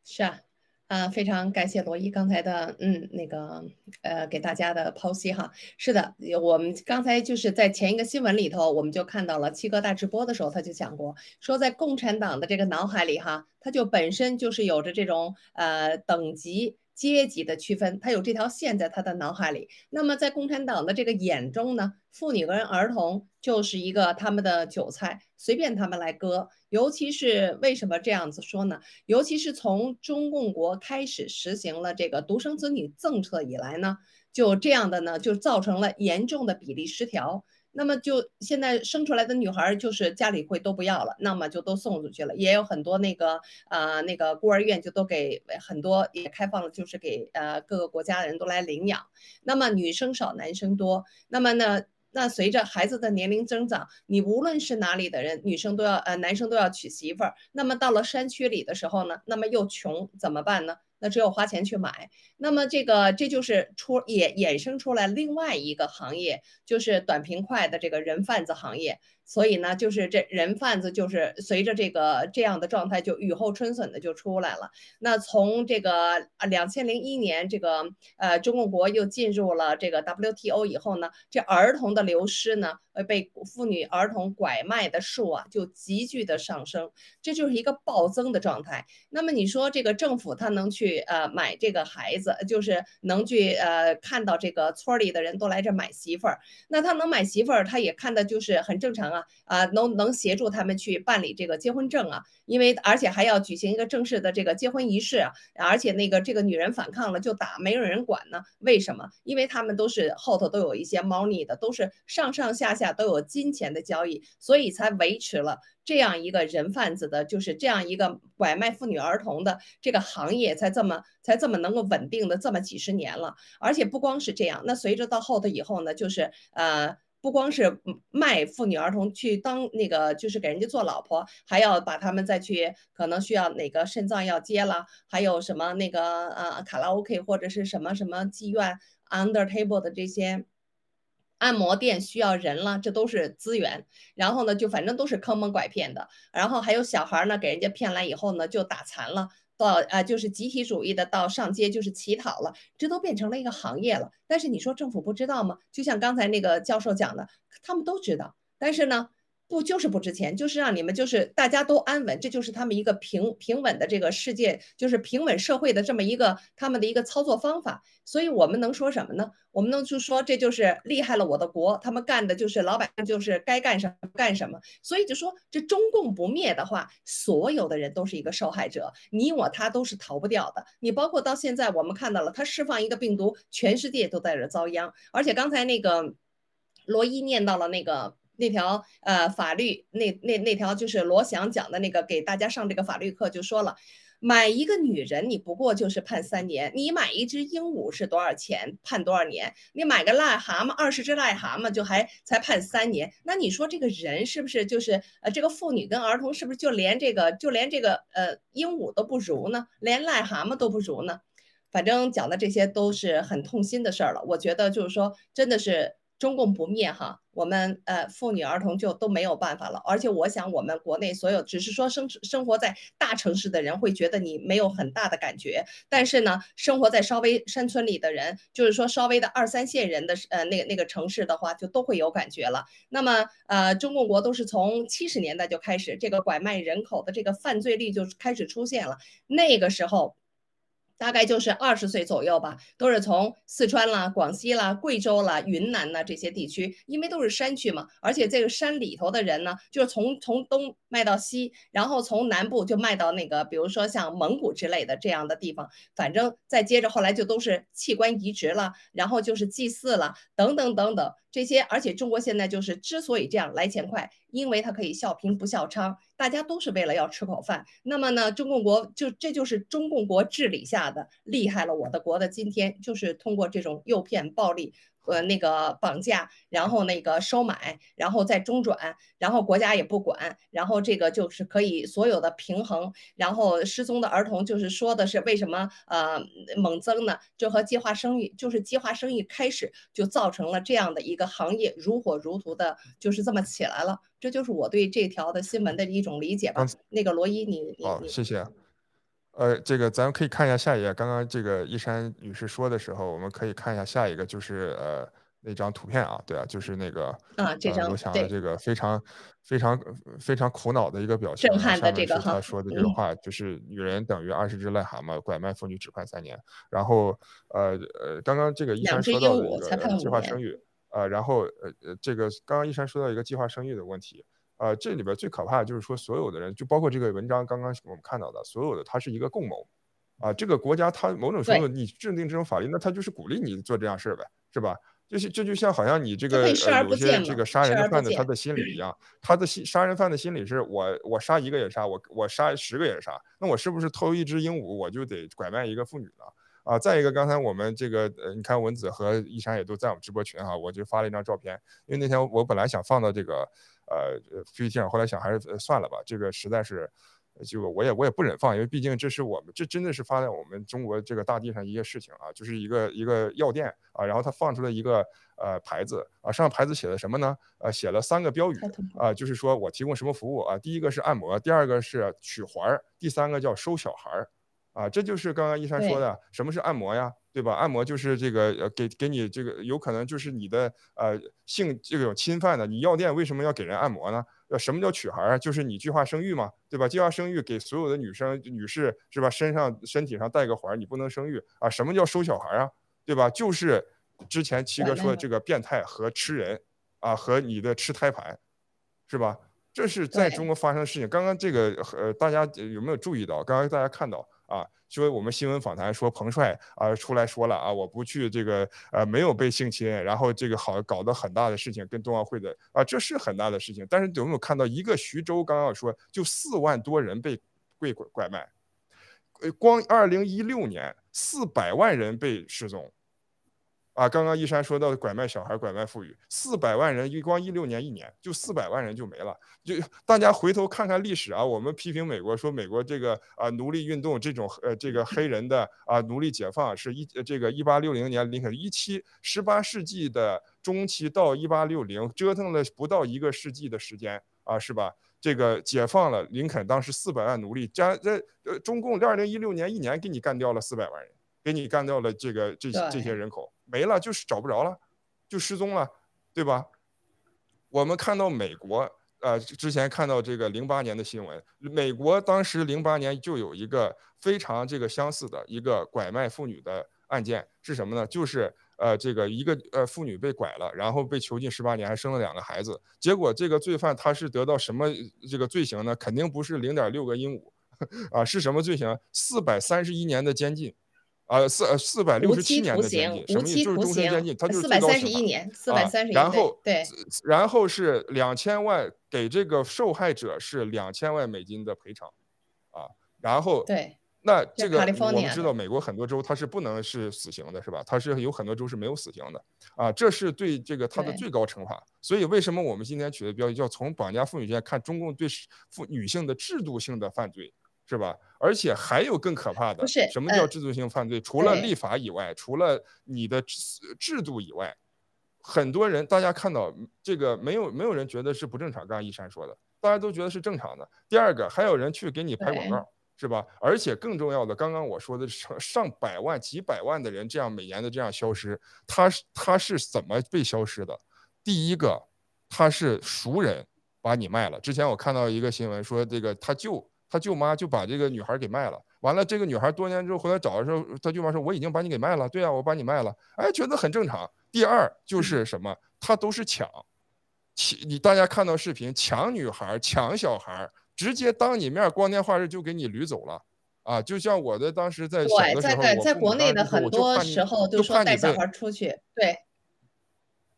是啊，啊，非常感谢罗伊刚才的嗯那个呃给大家的剖析哈。是的，我们刚才就是在前一个新闻里头，我们就看到了七哥大直播的时候，他就讲过，说在共产党的这个脑海里哈，他就本身就是有着这种呃等级。阶级的区分，他有这条线在他的脑海里。那么在共产党的这个眼中呢，妇女跟儿童就是一个他们的韭菜，随便他们来割。尤其是为什么这样子说呢？尤其是从中共国开始实行了这个独生子女政策以来呢，就这样的呢，就造成了严重的比例失调。那么就现在生出来的女孩，就是家里会都不要了，那么就都送出去了。也有很多那个啊，那个孤儿院就都给很多也开放了，就是给呃各个国家的人都来领养。那么女生少，男生多。那么呢，那随着孩子的年龄增长，你无论是哪里的人，女生都要呃男生都要娶媳妇儿。那么到了山区里的时候呢，那么又穷怎么办呢？那只有花钱去买，那么这个这就是出也衍生出来另外一个行业，就是短平快的这个人贩子行业。所以呢，就是这人贩子就是随着这个这样的状态，就雨后春笋的就出来了。那从这个啊两千零一年这个呃中共国又进入了这个 WTO 以后呢，这儿童的流失呢，呃被妇女儿童拐卖的数啊就急剧的上升，这就是一个暴增的状态。那么你说这个政府他能去呃买这个孩子，就是能去呃看到这个村里的人都来这买媳妇儿，那他能买媳妇儿，他也看的就是很正常。啊，能能协助他们去办理这个结婚证啊，因为而且还要举行一个正式的这个结婚仪式，而且那个这个女人反抗了就打，没有人管呢。为什么？因为他们都是后头都有一些猫腻的，都是上上下下都有金钱的交易，所以才维持了这样一个人贩子的，就是这样一个拐卖妇女儿童的这个行业才这么才这么能够稳定的这么几十年了。而且不光是这样，那随着到后头以后呢，就是呃。不光是卖妇女儿童去当那个，就是给人家做老婆，还要把他们再去可能需要哪个肾脏要接了，还有什么那个呃卡拉 OK 或者是什么什么妓院 under table 的这些按摩店需要人了，这都是资源。然后呢，就反正都是坑蒙拐骗的。然后还有小孩呢，给人家骗来以后呢，就打残了。到啊，就是集体主义的，到上街就是乞讨了，这都变成了一个行业了。但是你说政府不知道吗？就像刚才那个教授讲的，他们都知道，但是呢？不就是不值钱，就是让你们就是大家都安稳，这就是他们一个平平稳的这个世界，就是平稳社会的这么一个他们的一个操作方法。所以我们能说什么呢？我们能就说这就是厉害了我的国，他们干的就是老百姓就是该干什么干什么。所以就说这中共不灭的话，所有的人都是一个受害者，你我他都是逃不掉的。你包括到现在我们看到了，他释放一个病毒，全世界都在这遭殃。而且刚才那个罗伊念到了那个。那条呃法律那那那条就是罗翔讲的那个给大家上这个法律课就说了，买一个女人，你不过就是判三年；你买一只鹦鹉是多少钱？判多少年？你买个癞蛤蟆，二十只癞蛤蟆就还才判三年。那你说这个人是不是就是呃，这个妇女跟儿童是不是就连这个就连这个呃鹦鹉都不如呢？连癞蛤蟆都不如呢？反正讲的这些都是很痛心的事儿了。我觉得就是说，真的是。中共不灭哈，我们呃妇女儿童就都没有办法了。而且我想，我们国内所有只是说生生活在大城市的人会觉得你没有很大的感觉，但是呢，生活在稍微山村里的人，就是说稍微的二三线人的呃那个那个城市的话，就都会有感觉了。那么呃，中共国都是从七十年代就开始这个拐卖人口的这个犯罪率就开始出现了，那个时候。大概就是二十岁左右吧，都是从四川啦、广西啦、贵州啦、云南呐这些地区，因为都是山区嘛，而且这个山里头的人呢，就是从从东卖到西，然后从南部就卖到那个，比如说像蒙古之类的这样的地方，反正再接着后来就都是器官移植了，然后就是祭祀了，等等等等。这些，而且中国现在就是之所以这样来钱快，因为它可以笑贫不笑娼，大家都是为了要吃口饭。那么呢，中共国就这就是中共国治理下的厉害了，我的国的今天就是通过这种诱骗暴力。呃，那个绑架，然后那个收买，然后再中转，然后国家也不管，然后这个就是可以所有的平衡，然后失踪的儿童就是说的是为什么呃猛增呢？就和计划生育，就是计划生育开始就造成了这样的一个行业如火如荼的，就是这么起来了。这就是我对这条的新闻的一种理解吧。那个罗伊，你你好，谢谢。呃，这个咱们可以看一下下一页。刚刚这个一山女士说的时候，我们可以看一下下一个，就是呃那张图片啊，对啊，就是那个啊这张我想的这个非常非常非常苦恼的一个表情。震撼的这个他说的这个话，就是女人等于二十只癞蛤蟆，拐卖妇女只判三年。然后呃呃，刚刚这个一山说到的这个计划生育，呃，然后呃呃这个刚刚一山说到一个计划生育的问题。呃，这里边最可怕的就是说，所有的人，就包括这个文章刚刚我们看到的，所有的它是一个共谋，啊，这个国家它某种程度你制定这种法律，那它就是鼓励你做这样事儿呗，是吧？就是这就像好像你这个呃有些这个杀人的犯的他的心理一样，他的心杀人犯的心理是我我杀一个也杀，我我杀十个也杀，那我是不是偷一只鹦鹉我就得拐卖一个妇女呢？啊，再一个，刚才我们这个呃，你看文子和一山也都在我们直播群哈，我就发了一张照片，因为那天我本来想放到这个。呃，PPT 上，后来想还是算了吧，这个实在是，就我也我也不忍放，因为毕竟这是我们这真的是发在我们中国这个大地上一个事情啊，就是一个一个药店啊，然后他放出了一个呃牌子啊，上牌子写的什么呢？呃，写了三个标语啊，就是说我提供什么服务啊，第一个是按摩，第二个是取环儿，第三个叫收小孩儿。啊，这就是刚刚一山说的，什么是按摩呀，对吧？按摩就是这个呃，给给你这个有可能就是你的呃性这种侵犯的，你药店为什么要给人按摩呢？呃，什么叫取孩儿？就是你计划生育嘛，对吧？计划生育给所有的女生女士是吧？身上身体上带个环，你不能生育啊？什么叫收小孩啊？对吧？就是之前七哥说的这个变态和吃人啊，和你的吃胎盘，是吧？这是在中国发生的事情。刚刚这个呃，大家有没有注意到？刚刚大家看到？啊，说我们新闻访谈说彭帅啊出来说了啊，我不去这个呃没有被性侵，然后这个好搞得很大的事情跟冬奥会的啊，这是很大的事情。但是有没有看到一个徐州刚刚说就四万多人被被拐拐卖，呃，光二零一六年四百万人被失踪。啊，刚刚一山说到的拐卖小孩、拐卖妇女，四百万人，一光一六年一年就四百万人就没了。就大家回头看看历史啊，我们批评美国说美国这个啊奴隶运动这种呃这个黑人的啊奴隶解放是一这个一八六零年林肯一七十八世纪的中期到一八六零折腾了不到一个世纪的时间啊是吧？这个解放了林肯当时四百万奴隶加这呃中共二零一六年一年给你干掉了四百万人，给你干掉了这个这这些人口。没了，就是找不着了，就失踪了，对吧？我们看到美国，呃，之前看到这个零八年的新闻，美国当时零八年就有一个非常这个相似的一个拐卖妇女的案件，是什么呢？就是呃，这个一个呃妇女被拐了，然后被囚禁十八年，还生了两个孩子，结果这个罪犯他是得到什么这个罪行呢？肯定不是零点六个鹦鹉，啊，是什么罪行？四百三十一年的监禁。啊，四四百六十七年的监禁，什么意思？就是终身监禁，他就是最高刑啊。然后对，然后是两千万给这个受害者是两千万美金的赔偿，啊，然后对，那这个我们知道，美国很多州它是不能是死刑的，是吧？它是有很多州是没有死刑的啊，这是对这个它的最高惩罚。所以为什么我们今天取的标题叫从绑架妇女线看中共对妇女性的制度性的犯罪，是吧？而且还有更可怕的，什么叫制度性犯罪？除了立法以外，除了你的制度以外，很多人大家看到这个没有没有人觉得是不正常。刚刚一山说的，大家都觉得是正常的。第二个，还有人去给你拍广告。是吧？而且更重要的，刚刚我说的上上百万、几百万的人这样每年的这样消失，他是他是怎么被消失的？第一个，他是熟人把你卖了。之前我看到一个新闻说，这个他舅他舅妈就把这个女孩给卖了。完了，这个女孩多年之后回来找的时候，他舅妈说：“我已经把你给卖了。”对啊，我把你卖了。哎，觉得很正常。第二就是什么？他都是抢，抢你大家看到视频，抢女孩，抢小孩。直接当你面光天化日就给你捋走了，啊，就像我的当时在小的时候，在在在国内的很多时候都说带小孩出去，对，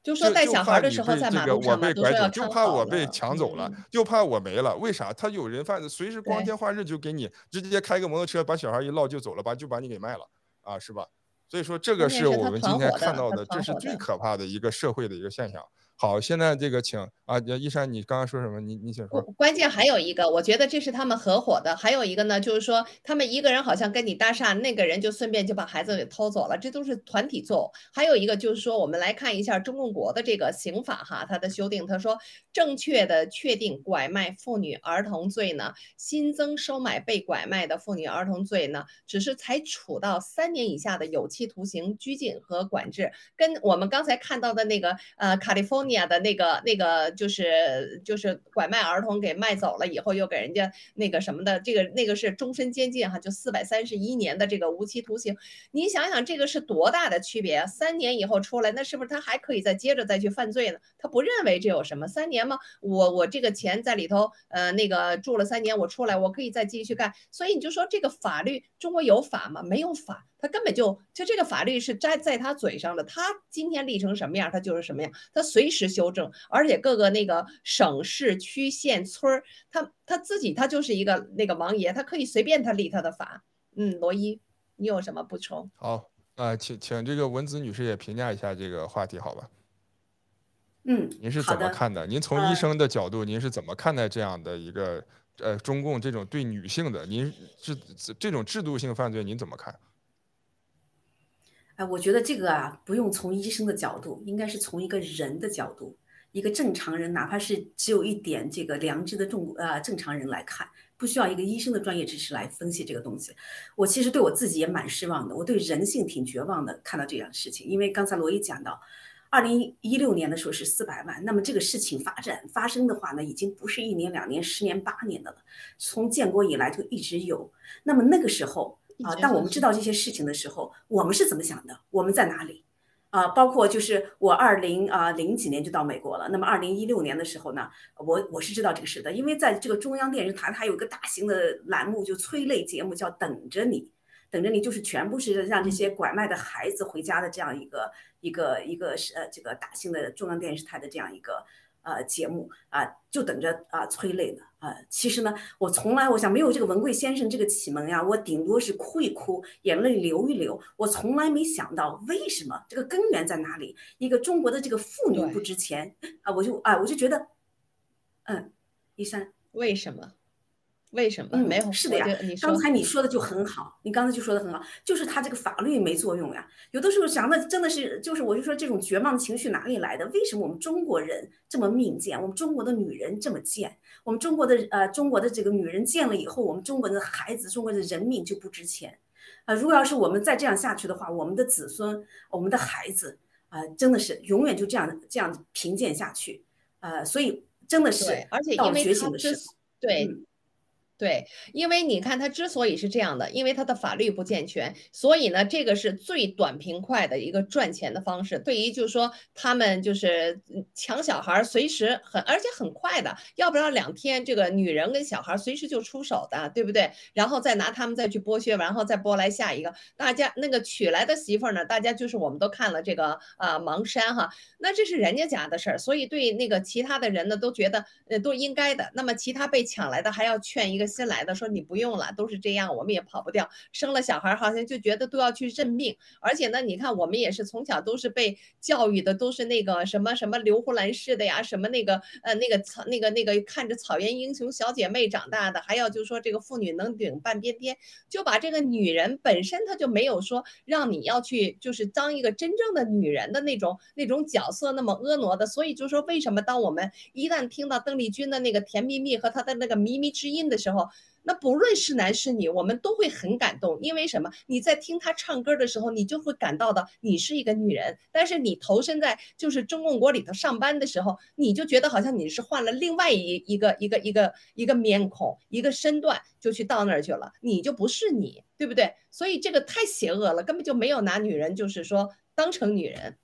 就说带小孩的时候在马路上嘛，都就怕我被抢走了，就怕我没了。为啥？他有人贩子随时光天化日就给你直接开个摩托车把小孩一捞就走了，把就把你给卖了，啊，是吧？所以说这个是我们今天看到的，这是最可怕的一个社会的一个现象。好，现在这个请啊，一山，你刚刚说什么？你你请说。关键还有一个，我觉得这是他们合伙的。还有一个呢，就是说他们一个人好像跟你搭讪，那个人就顺便就把孩子给偷走了，这都是团体作。还有一个就是说，我们来看一下中共国的这个刑法哈，它的修订，他说正确的确定拐卖妇女儿童罪呢，新增收买被拐卖的妇女儿童罪呢，只是才处到三年以下的有期徒刑、拘禁和管制，跟我们刚才看到的那个呃，卡的那个那个就是就是拐卖儿童给卖走了以后又给人家那个什么的，这个那个是终身监禁哈，就四百三十一年的这个无期徒刑。你想想这个是多大的区别啊？三年以后出来，那是不是他还可以再接着再去犯罪呢？他不认为这有什么三年吗？我我这个钱在里头，呃，那个住了三年，我出来我可以再继续干。所以你就说这个法律，中国有法吗？没有法。他根本就就这个法律是摘在他嘴上的，他今天立成什么样，他就是什么样，他随时修正，而且各个那个省市区县村儿，他他自己他就是一个那个王爷，他可以随便他立他的法。嗯，罗伊，你有什么补充？好，呃，请请这个文子女士也评价一下这个话题，好吧？嗯，您是怎么看的？您从医生的角度，您是怎么看待这样的一个呃中共这种对女性的，您是这种制度性犯罪，您怎么看？哎，我觉得这个啊，不用从医生的角度，应该是从一个人的角度，一个正常人，哪怕是只有一点这个良知的重呃正常人来看，不需要一个医生的专业知识来分析这个东西。我其实对我自己也蛮失望的，我对人性挺绝望的，看到这样的事情。因为刚才罗伊讲到，二零一六年的时候是四百万，那么这个事情发展发生的话呢，已经不是一年两年、十年八年的了，从建国以来就一直有。那么那个时候。啊，当我们知道这些事情的时候，我们是怎么想的？我们在哪里？啊，包括就是我二零啊零几年就到美国了。那么二零一六年的时候呢，我我是知道这个事的，因为在这个中央电视台，它有一个大型的栏目，就催泪节目，叫《等着你》，等着你就是全部是让这些拐卖的孩子回家的这样一个一个一个是呃这个大型的中央电视台的这样一个。呃，节目啊，就等着啊催泪呢啊！其实呢，我从来我想没有这个文贵先生这个启蒙呀，我顶多是哭一哭，眼泪流一流。我从来没想到为什么这个根源在哪里？一个中国的这个妇女不值钱啊，我就啊，我就觉得，嗯，一山为什么？为什么嗯没有？是的呀，刚才你说的就很好，你刚才就说的很好，就是他这个法律没作用呀。有的时候想的真的是，就是我就说这种绝望的情绪哪里来的？为什么我们中国人这么命贱？我们中国的女人这么贱？我们中国的呃中国的这个女人贱了以后，我们中国的孩子、中国的人命就不值钱啊！如果要是我们再这样下去的话，我们的子孙、我们的孩子啊，真的是永远就这样这样贫贱下去呃，所以真的是而且因为觉醒的时候，对。因为你看他之所以是这样的，因为他的法律不健全，所以呢，这个是最短平快的一个赚钱的方式。对于就是说他们就是抢小孩，随时很而且很快的，要不然两天这个女人跟小孩随时就出手的，对不对？然后再拿他们再去剥削，然后再剥来下一个。大家那个娶来的媳妇儿呢，大家就是我们都看了这个啊盲山哈，那这是人家家的事儿，所以对那个其他的人呢都觉得呃都应该的。那么其他被抢来的还要劝一个。新来的，说你不用了，都是这样，我们也跑不掉。生了小孩好像就觉得都要去认命，而且呢，你看我们也是从小都是被教育的，都是那个什么什么刘胡兰式的呀，什么那个呃那个草那个那个看着草原英雄小姐妹长大的，还要就说这个妇女能顶半边天，就把这个女人本身她就没有说让你要去就是当一个真正的女人的那种那种角色那么婀娜的，所以就说为什么当我们一旦听到邓丽君的那个甜蜜蜜和她的那个靡靡之音的时候，那不论是男是女，我们都会很感动，因为什么？你在听他唱歌的时候，你就会感到的你是一个女人，但是你投身在就是中共国里头上班的时候，你就觉得好像你是换了另外一一个一个一个一个面孔一个身段就去到那儿去了，你就不是你，对不对？所以这个太邪恶了，根本就没有拿女人就是说当成女人。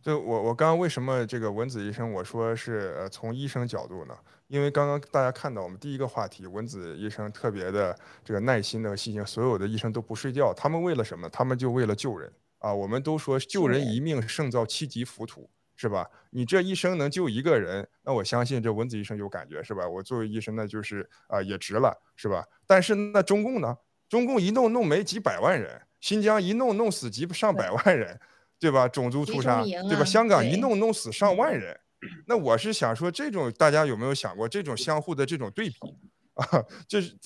就我我刚刚为什么这个文子医生我说是呃从医生角度呢？因为刚刚大家看到我们第一个话题，文子医生特别的这个耐心的细心，所有的医生都不睡觉，他们为了什么？他们就为了救人啊！我们都说救人一命胜造七级浮屠，是吧？你这一生能救一个人，那我相信这文子医生有感觉，是吧？我作为医生，那就是啊也值了，是吧？但是那中共呢？中共一弄弄没几百万人，新疆一弄弄死几上百万人。对吧？种族屠杀，对吧？香港一弄弄死上万人，那我是想说，这种大家有没有想过，这种相互的这种对比啊？这是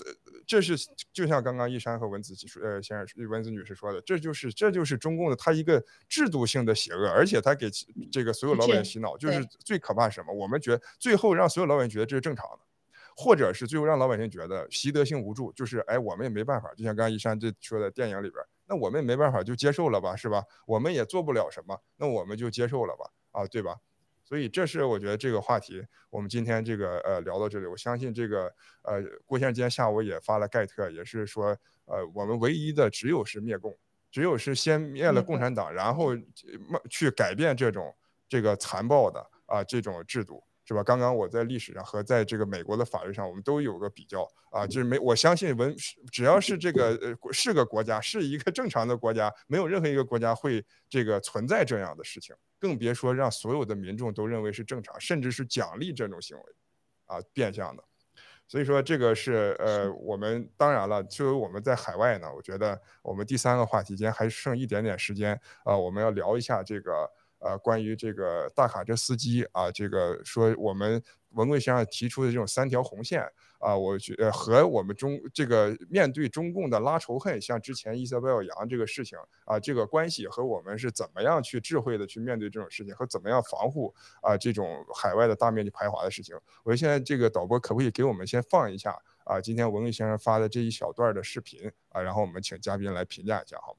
这是就像刚刚一山和文子说，呃，先生文子女士说的，这就是这就是中共的他一个制度性的邪恶，而且他给这个所有老百姓洗脑，就是最可怕什么？我们觉得最后让所有老百姓觉得这是正常的，或者是最后让老百姓觉得习得性无助，就是哎，我们也没办法，就像刚刚一山这说的电影里边。那我们也没办法，就接受了吧，是吧？我们也做不了什么，那我们就接受了吧，啊，对吧？所以这是我觉得这个话题，我们今天这个呃聊到这里，我相信这个呃郭先生今天下午也发了盖特，也是说呃我们唯一的只有是灭共，只有是先灭了共产党，然后去改变这种这个残暴的啊这种制度。是吧？刚刚我在历史上和在这个美国的法律上，我们都有个比较啊，就是没我相信文，只要是这个呃是个国家，是一个正常的国家，没有任何一个国家会这个存在这样的事情，更别说让所有的民众都认为是正常，甚至是奖励这种行为，啊，变相的。所以说这个是呃，我们当然了，作为我们在海外呢，我觉得我们第三个话题今天还剩一点点时间啊，我们要聊一下这个。呃，关于这个大卡车司机啊，这个说我们文贵先生提出的这种三条红线啊，我觉呃和我们中这个面对中共的拉仇恨，像之前伊莎贝尔杨这个事情啊，这个关系和我们是怎么样去智慧的去面对这种事情，和怎么样防护啊这种海外的大面积排华的事情。我说现在这个导播可不可以给我们先放一下啊？今天文贵先生发的这一小段的视频啊，然后我们请嘉宾来评价一下，好吗？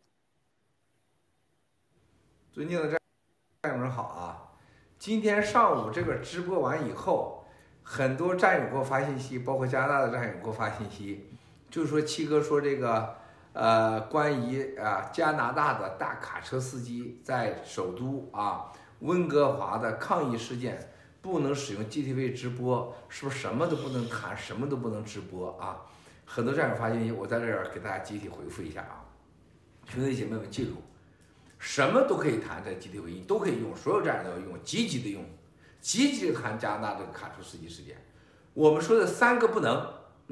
尊敬的战。友们好啊！今天上午这个直播完以后，很多战友给我发信息，包括加拿大的战友给我发信息，就说七哥说这个，呃，关于啊加拿大的大卡车司机在首都啊温哥华的抗议事件，不能使用 GTV 直播，是不是什么都不能谈，什么都不能直播啊？很多战友发信息，我在这儿给大家集体回复一下啊，兄弟姐妹们记住。什么都可以谈，在集体会议都可以用，所有战友都要用，积极的用，积极的谈加拿大这个卡车司机事件。我们说的三个不能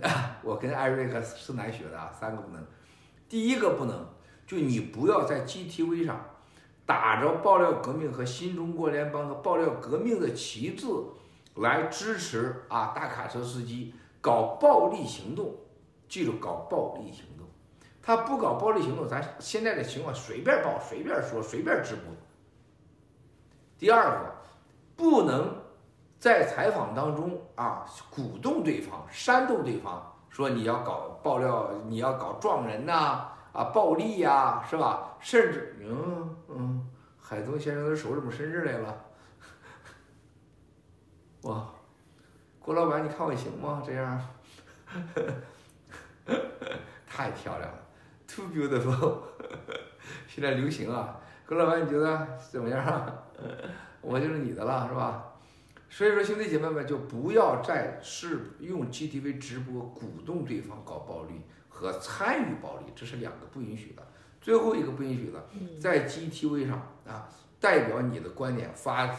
啊，我跟艾瑞克斯南学的啊，三个不能。第一个不能，就你不要在 GTV 上打着爆料革命和新中国联邦和爆料革命的旗帜来支持啊大卡车司机搞暴力行动，记住搞暴力行动。他不搞暴力行动，咱现在的情况随便报、随便说、随便直播。第二个，不能在采访当中啊鼓动对方、煽动对方，说你要搞爆料、你要搞撞人呐、啊暴力呀，是吧？甚至，嗯嗯，海东先生的手怎么伸这来了？哇，郭老板，你看我行吗？这样，太漂亮了。Too beautiful，现在流行啊，郭老板你觉得怎么样啊？我就是你的了，是吧？所以说兄弟姐妹们就不要再是用 GTV 直播鼓动对方搞暴力和参与暴力，这是两个不允许的。最后一个不允许的，在 GTV 上啊，代表你的观点发，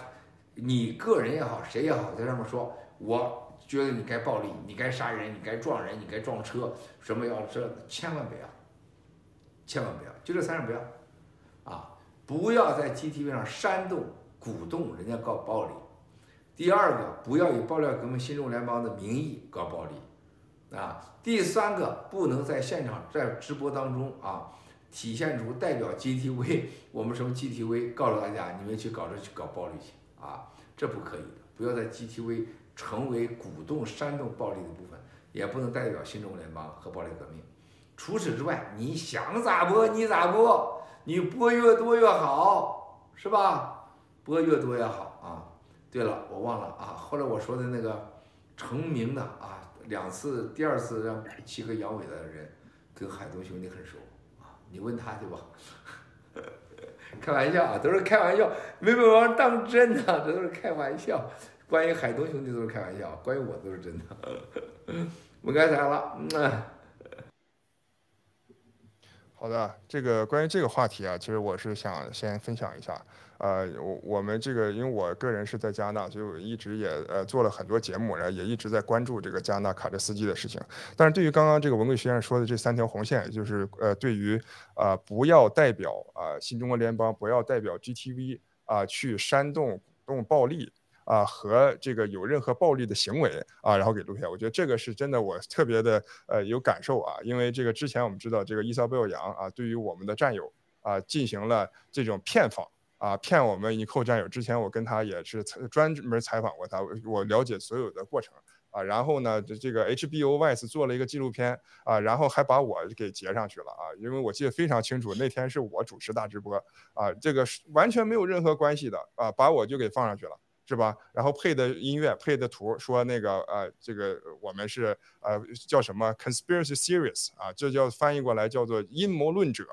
你个人也好，谁也好，在上面说我觉得你该暴力，你该杀人，你该撞人，你该撞车，什么要这，千万不要，千万不要，就这三样不要，啊，不要在 GTV 上煽动、鼓动人家搞暴力。第二个，不要以爆料革命新中联邦的名义搞暴力，啊，第三个，不能在现场在直播当中啊，体现出代表 GTV 我们什么 GTV 告诉大家，你们去搞这去搞暴力去啊，这不可以的，不要在 GTV。成为鼓动、煽动暴力的部分，也不能代表新中国联邦和暴力革命。除此之外，你想咋播你咋播，你播越多越好，是吧？播越多越好啊！对了，我忘了啊，后来我说的那个成名的啊，两次，第二次让七哥阳痿的人，跟海东兄弟很熟啊，你问他去吧。开玩笑啊，都是开玩笑，没把我当真的，这都是开玩笑。关于海东兄弟都是开玩笑，关于我都是真的。不该谈了，嗯。好的，这个关于这个话题啊，其实我是想先分享一下。呃，我我们这个，因为我个人是在加拿大，所以我一直也呃做了很多节目，然后也一直在关注这个加拿大卡车司机的事情。但是对于刚刚这个文贵先生说的这三条红线，就是呃，对于啊不要代表啊新中国联邦，不要代表 GTV 啊去煽动动暴力。啊，和这个有任何暴力的行为啊，然后给录下来，我觉得这个是真的，我特别的呃有感受啊，因为这个之前我们知道这个伊莎贝尔杨啊，对于我们的战友啊进行了这种骗访啊，骗我们尼寇战友。之前我跟他也是专门采访过他，我了解所有的过程啊。然后呢，这这个 HBO Vice 做了一个纪录片啊，然后还把我给截上去了啊，因为我记得非常清楚，那天是我主持大直播啊，这个完全没有任何关系的啊，把我就给放上去了。是吧？然后配的音乐、配的图，说那个呃，这个我们是呃叫什么 conspiracy theories 啊，这叫翻译过来叫做阴谋论者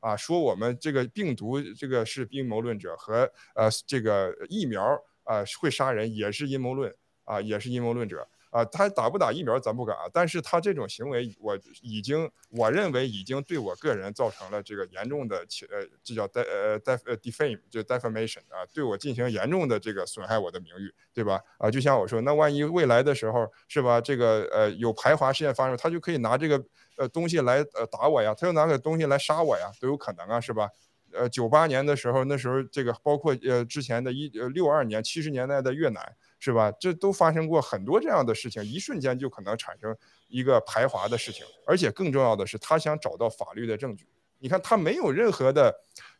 啊，说我们这个病毒这个是阴谋论者和呃这个疫苗啊会杀人也是阴谋论啊，也是阴谋论者。啊，他打不打疫苗咱不敢啊，但是他这种行为，我已经我认为已经对我个人造成了这个严重的，呃，这叫 de 呃 def 呃 defame 就 defamation 啊，对我进行严重的这个损害我的名誉，对吧？啊，就像我说，那万一未来的时候是吧，这个呃有排华事件发生，他就可以拿这个呃东西来呃打我呀，他就拿个东西来杀我呀，都有可能啊，是吧？呃，九八年的时候，那时候这个包括呃之前的一呃六二年七十年代的越南。是吧？这都发生过很多这样的事情，一瞬间就可能产生一个排华的事情，而且更重要的是，他想找到法律的证据。你看，他没有任何的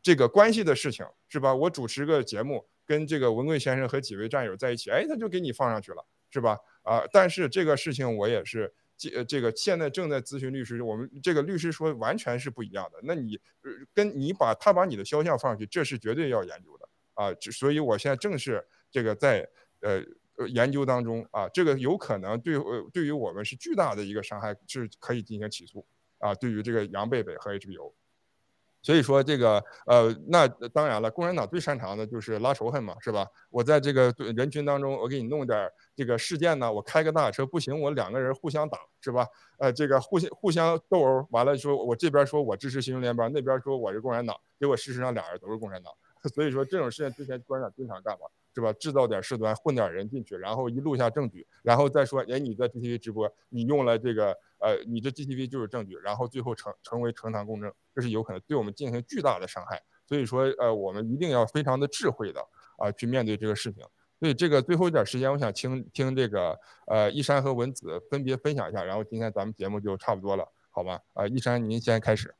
这个关系的事情，是吧？我主持个节目，跟这个文贵先生和几位战友在一起，哎，他就给你放上去了，是吧？啊，但是这个事情我也是，这这个现在正在咨询律师，我们这个律师说完全是不一样的。那你跟你把他把你的肖像放上去，这是绝对要研究的啊。所以我现在正是这个在。呃呃，研究当中啊，这个有可能对呃对于我们是巨大的一个伤害，是可以进行起诉啊。对于这个杨贝贝和 HBO，所以说这个呃，那当然了，共产党最擅长的就是拉仇恨嘛，是吧？我在这个人群当中，我给你弄点这个事件呢，我开个大车不行，我两个人互相打，是吧？呃，这个互相互相斗殴，完了说我这边说我支持新中联邦，那边说我是共产党，结果事实上俩人都是共产党。所以说这种事情之前共产党经常干嘛？是吧？制造点事端，混点人进去，然后一录下证据，然后再说，哎，你在 GTV 直播，你用了这个，呃，你这 GTV 就是证据，然后最后成成为呈堂供证，这是有可能对我们进行巨大的伤害。所以说，呃，我们一定要非常的智慧的啊去面对这个事情。所以这个最后一点时间，我想听听这个，呃，一山和文子分别分享一下，然后今天咱们节目就差不多了，好吗？啊，一山您先开始。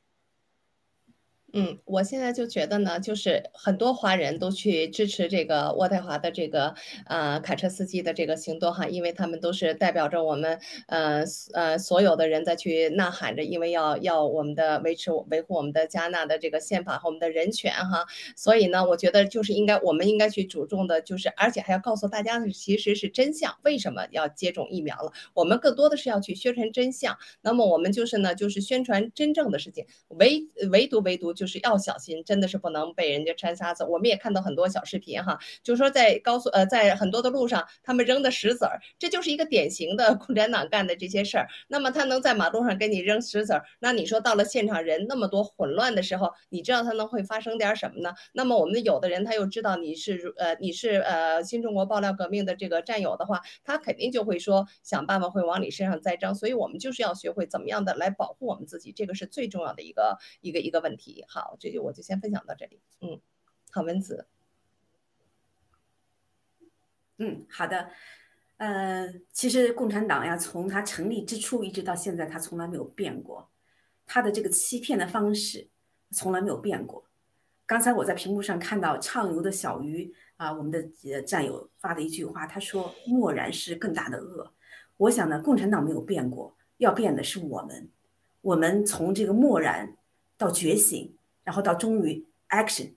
嗯，我现在就觉得呢，就是很多华人都去支持这个渥太华的这个呃卡车司机的这个行动哈，因为他们都是代表着我们呃呃所有的人在去呐喊着，因为要要我们的维持维护我们的加纳的这个宪法和我们的人权哈，所以呢，我觉得就是应该我们应该去注重的就是，而且还要告诉大家的其实是真相，为什么要接种疫苗了？我们更多的是要去宣传真相。那么我们就是呢，就是宣传真正的事情，唯唯独唯独。就是要小心，真的是不能被人家掺沙子。我们也看到很多小视频哈，就是说在高速呃在很多的路上，他们扔的石子儿，这就是一个典型的共产党干的这些事儿。那么他能在马路上给你扔石子儿，那你说到了现场人那么多混乱的时候，你知道他能会发生点什么呢？那么我们有的人他又知道你是呃你是呃新中国爆料革命的这个战友的话，他肯定就会说想办法会往你身上栽赃。所以我们就是要学会怎么样的来保护我们自己，这个是最重要的一个一个一个问题。好，这就我就先分享到这里。嗯，好，文子。嗯，好的。呃，其实共产党呀，从它成立之初一直到现在，它从来没有变过，它的这个欺骗的方式从来没有变过。刚才我在屏幕上看到畅游的小鱼啊，我们的战友发的一句话，他说：“漠然是更大的恶。”我想呢，共产党没有变过，要变的是我们。我们从这个漠然到觉醒，然后到终于 action，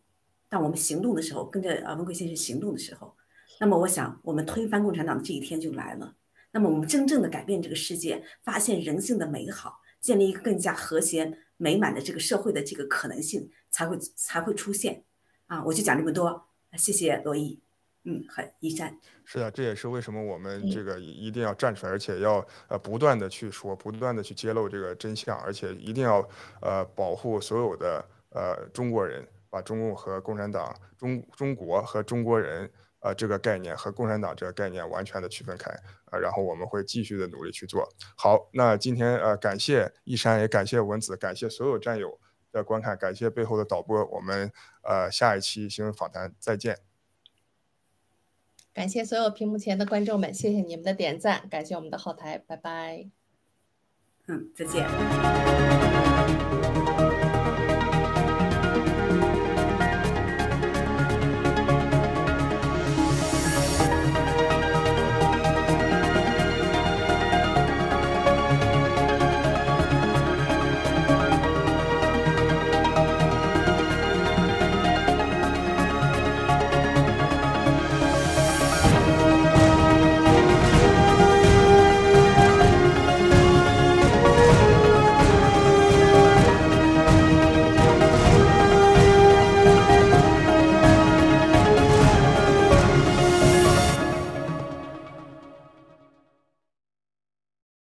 当我们行动的时候，跟着呃文贵先生行动的时候。那么我想，我们推翻共产党的这一天就来了。那么我们真正的改变这个世界，发现人性的美好，建立一个更加和谐美满的这个社会的这个可能性才会才会出现。啊，我就讲这么多，谢谢罗毅，嗯，很一山。是啊，这也是为什么我们这个一定要站出来，而且要呃不断的去说，不断的去揭露这个真相，而且一定要呃保护所有的呃中国人，把中共和共产党、中中国和中国人。呃，这个概念和共产党这个概念完全的区分开，呃，然后我们会继续的努力去做好。那今天呃，感谢一山，也感谢文子，感谢所有战友的观看，感谢背后的导播，我们呃下一期新闻访谈再见。感谢所有屏幕前的观众们，谢谢你们的点赞，感谢我们的后台，拜拜。嗯，再见。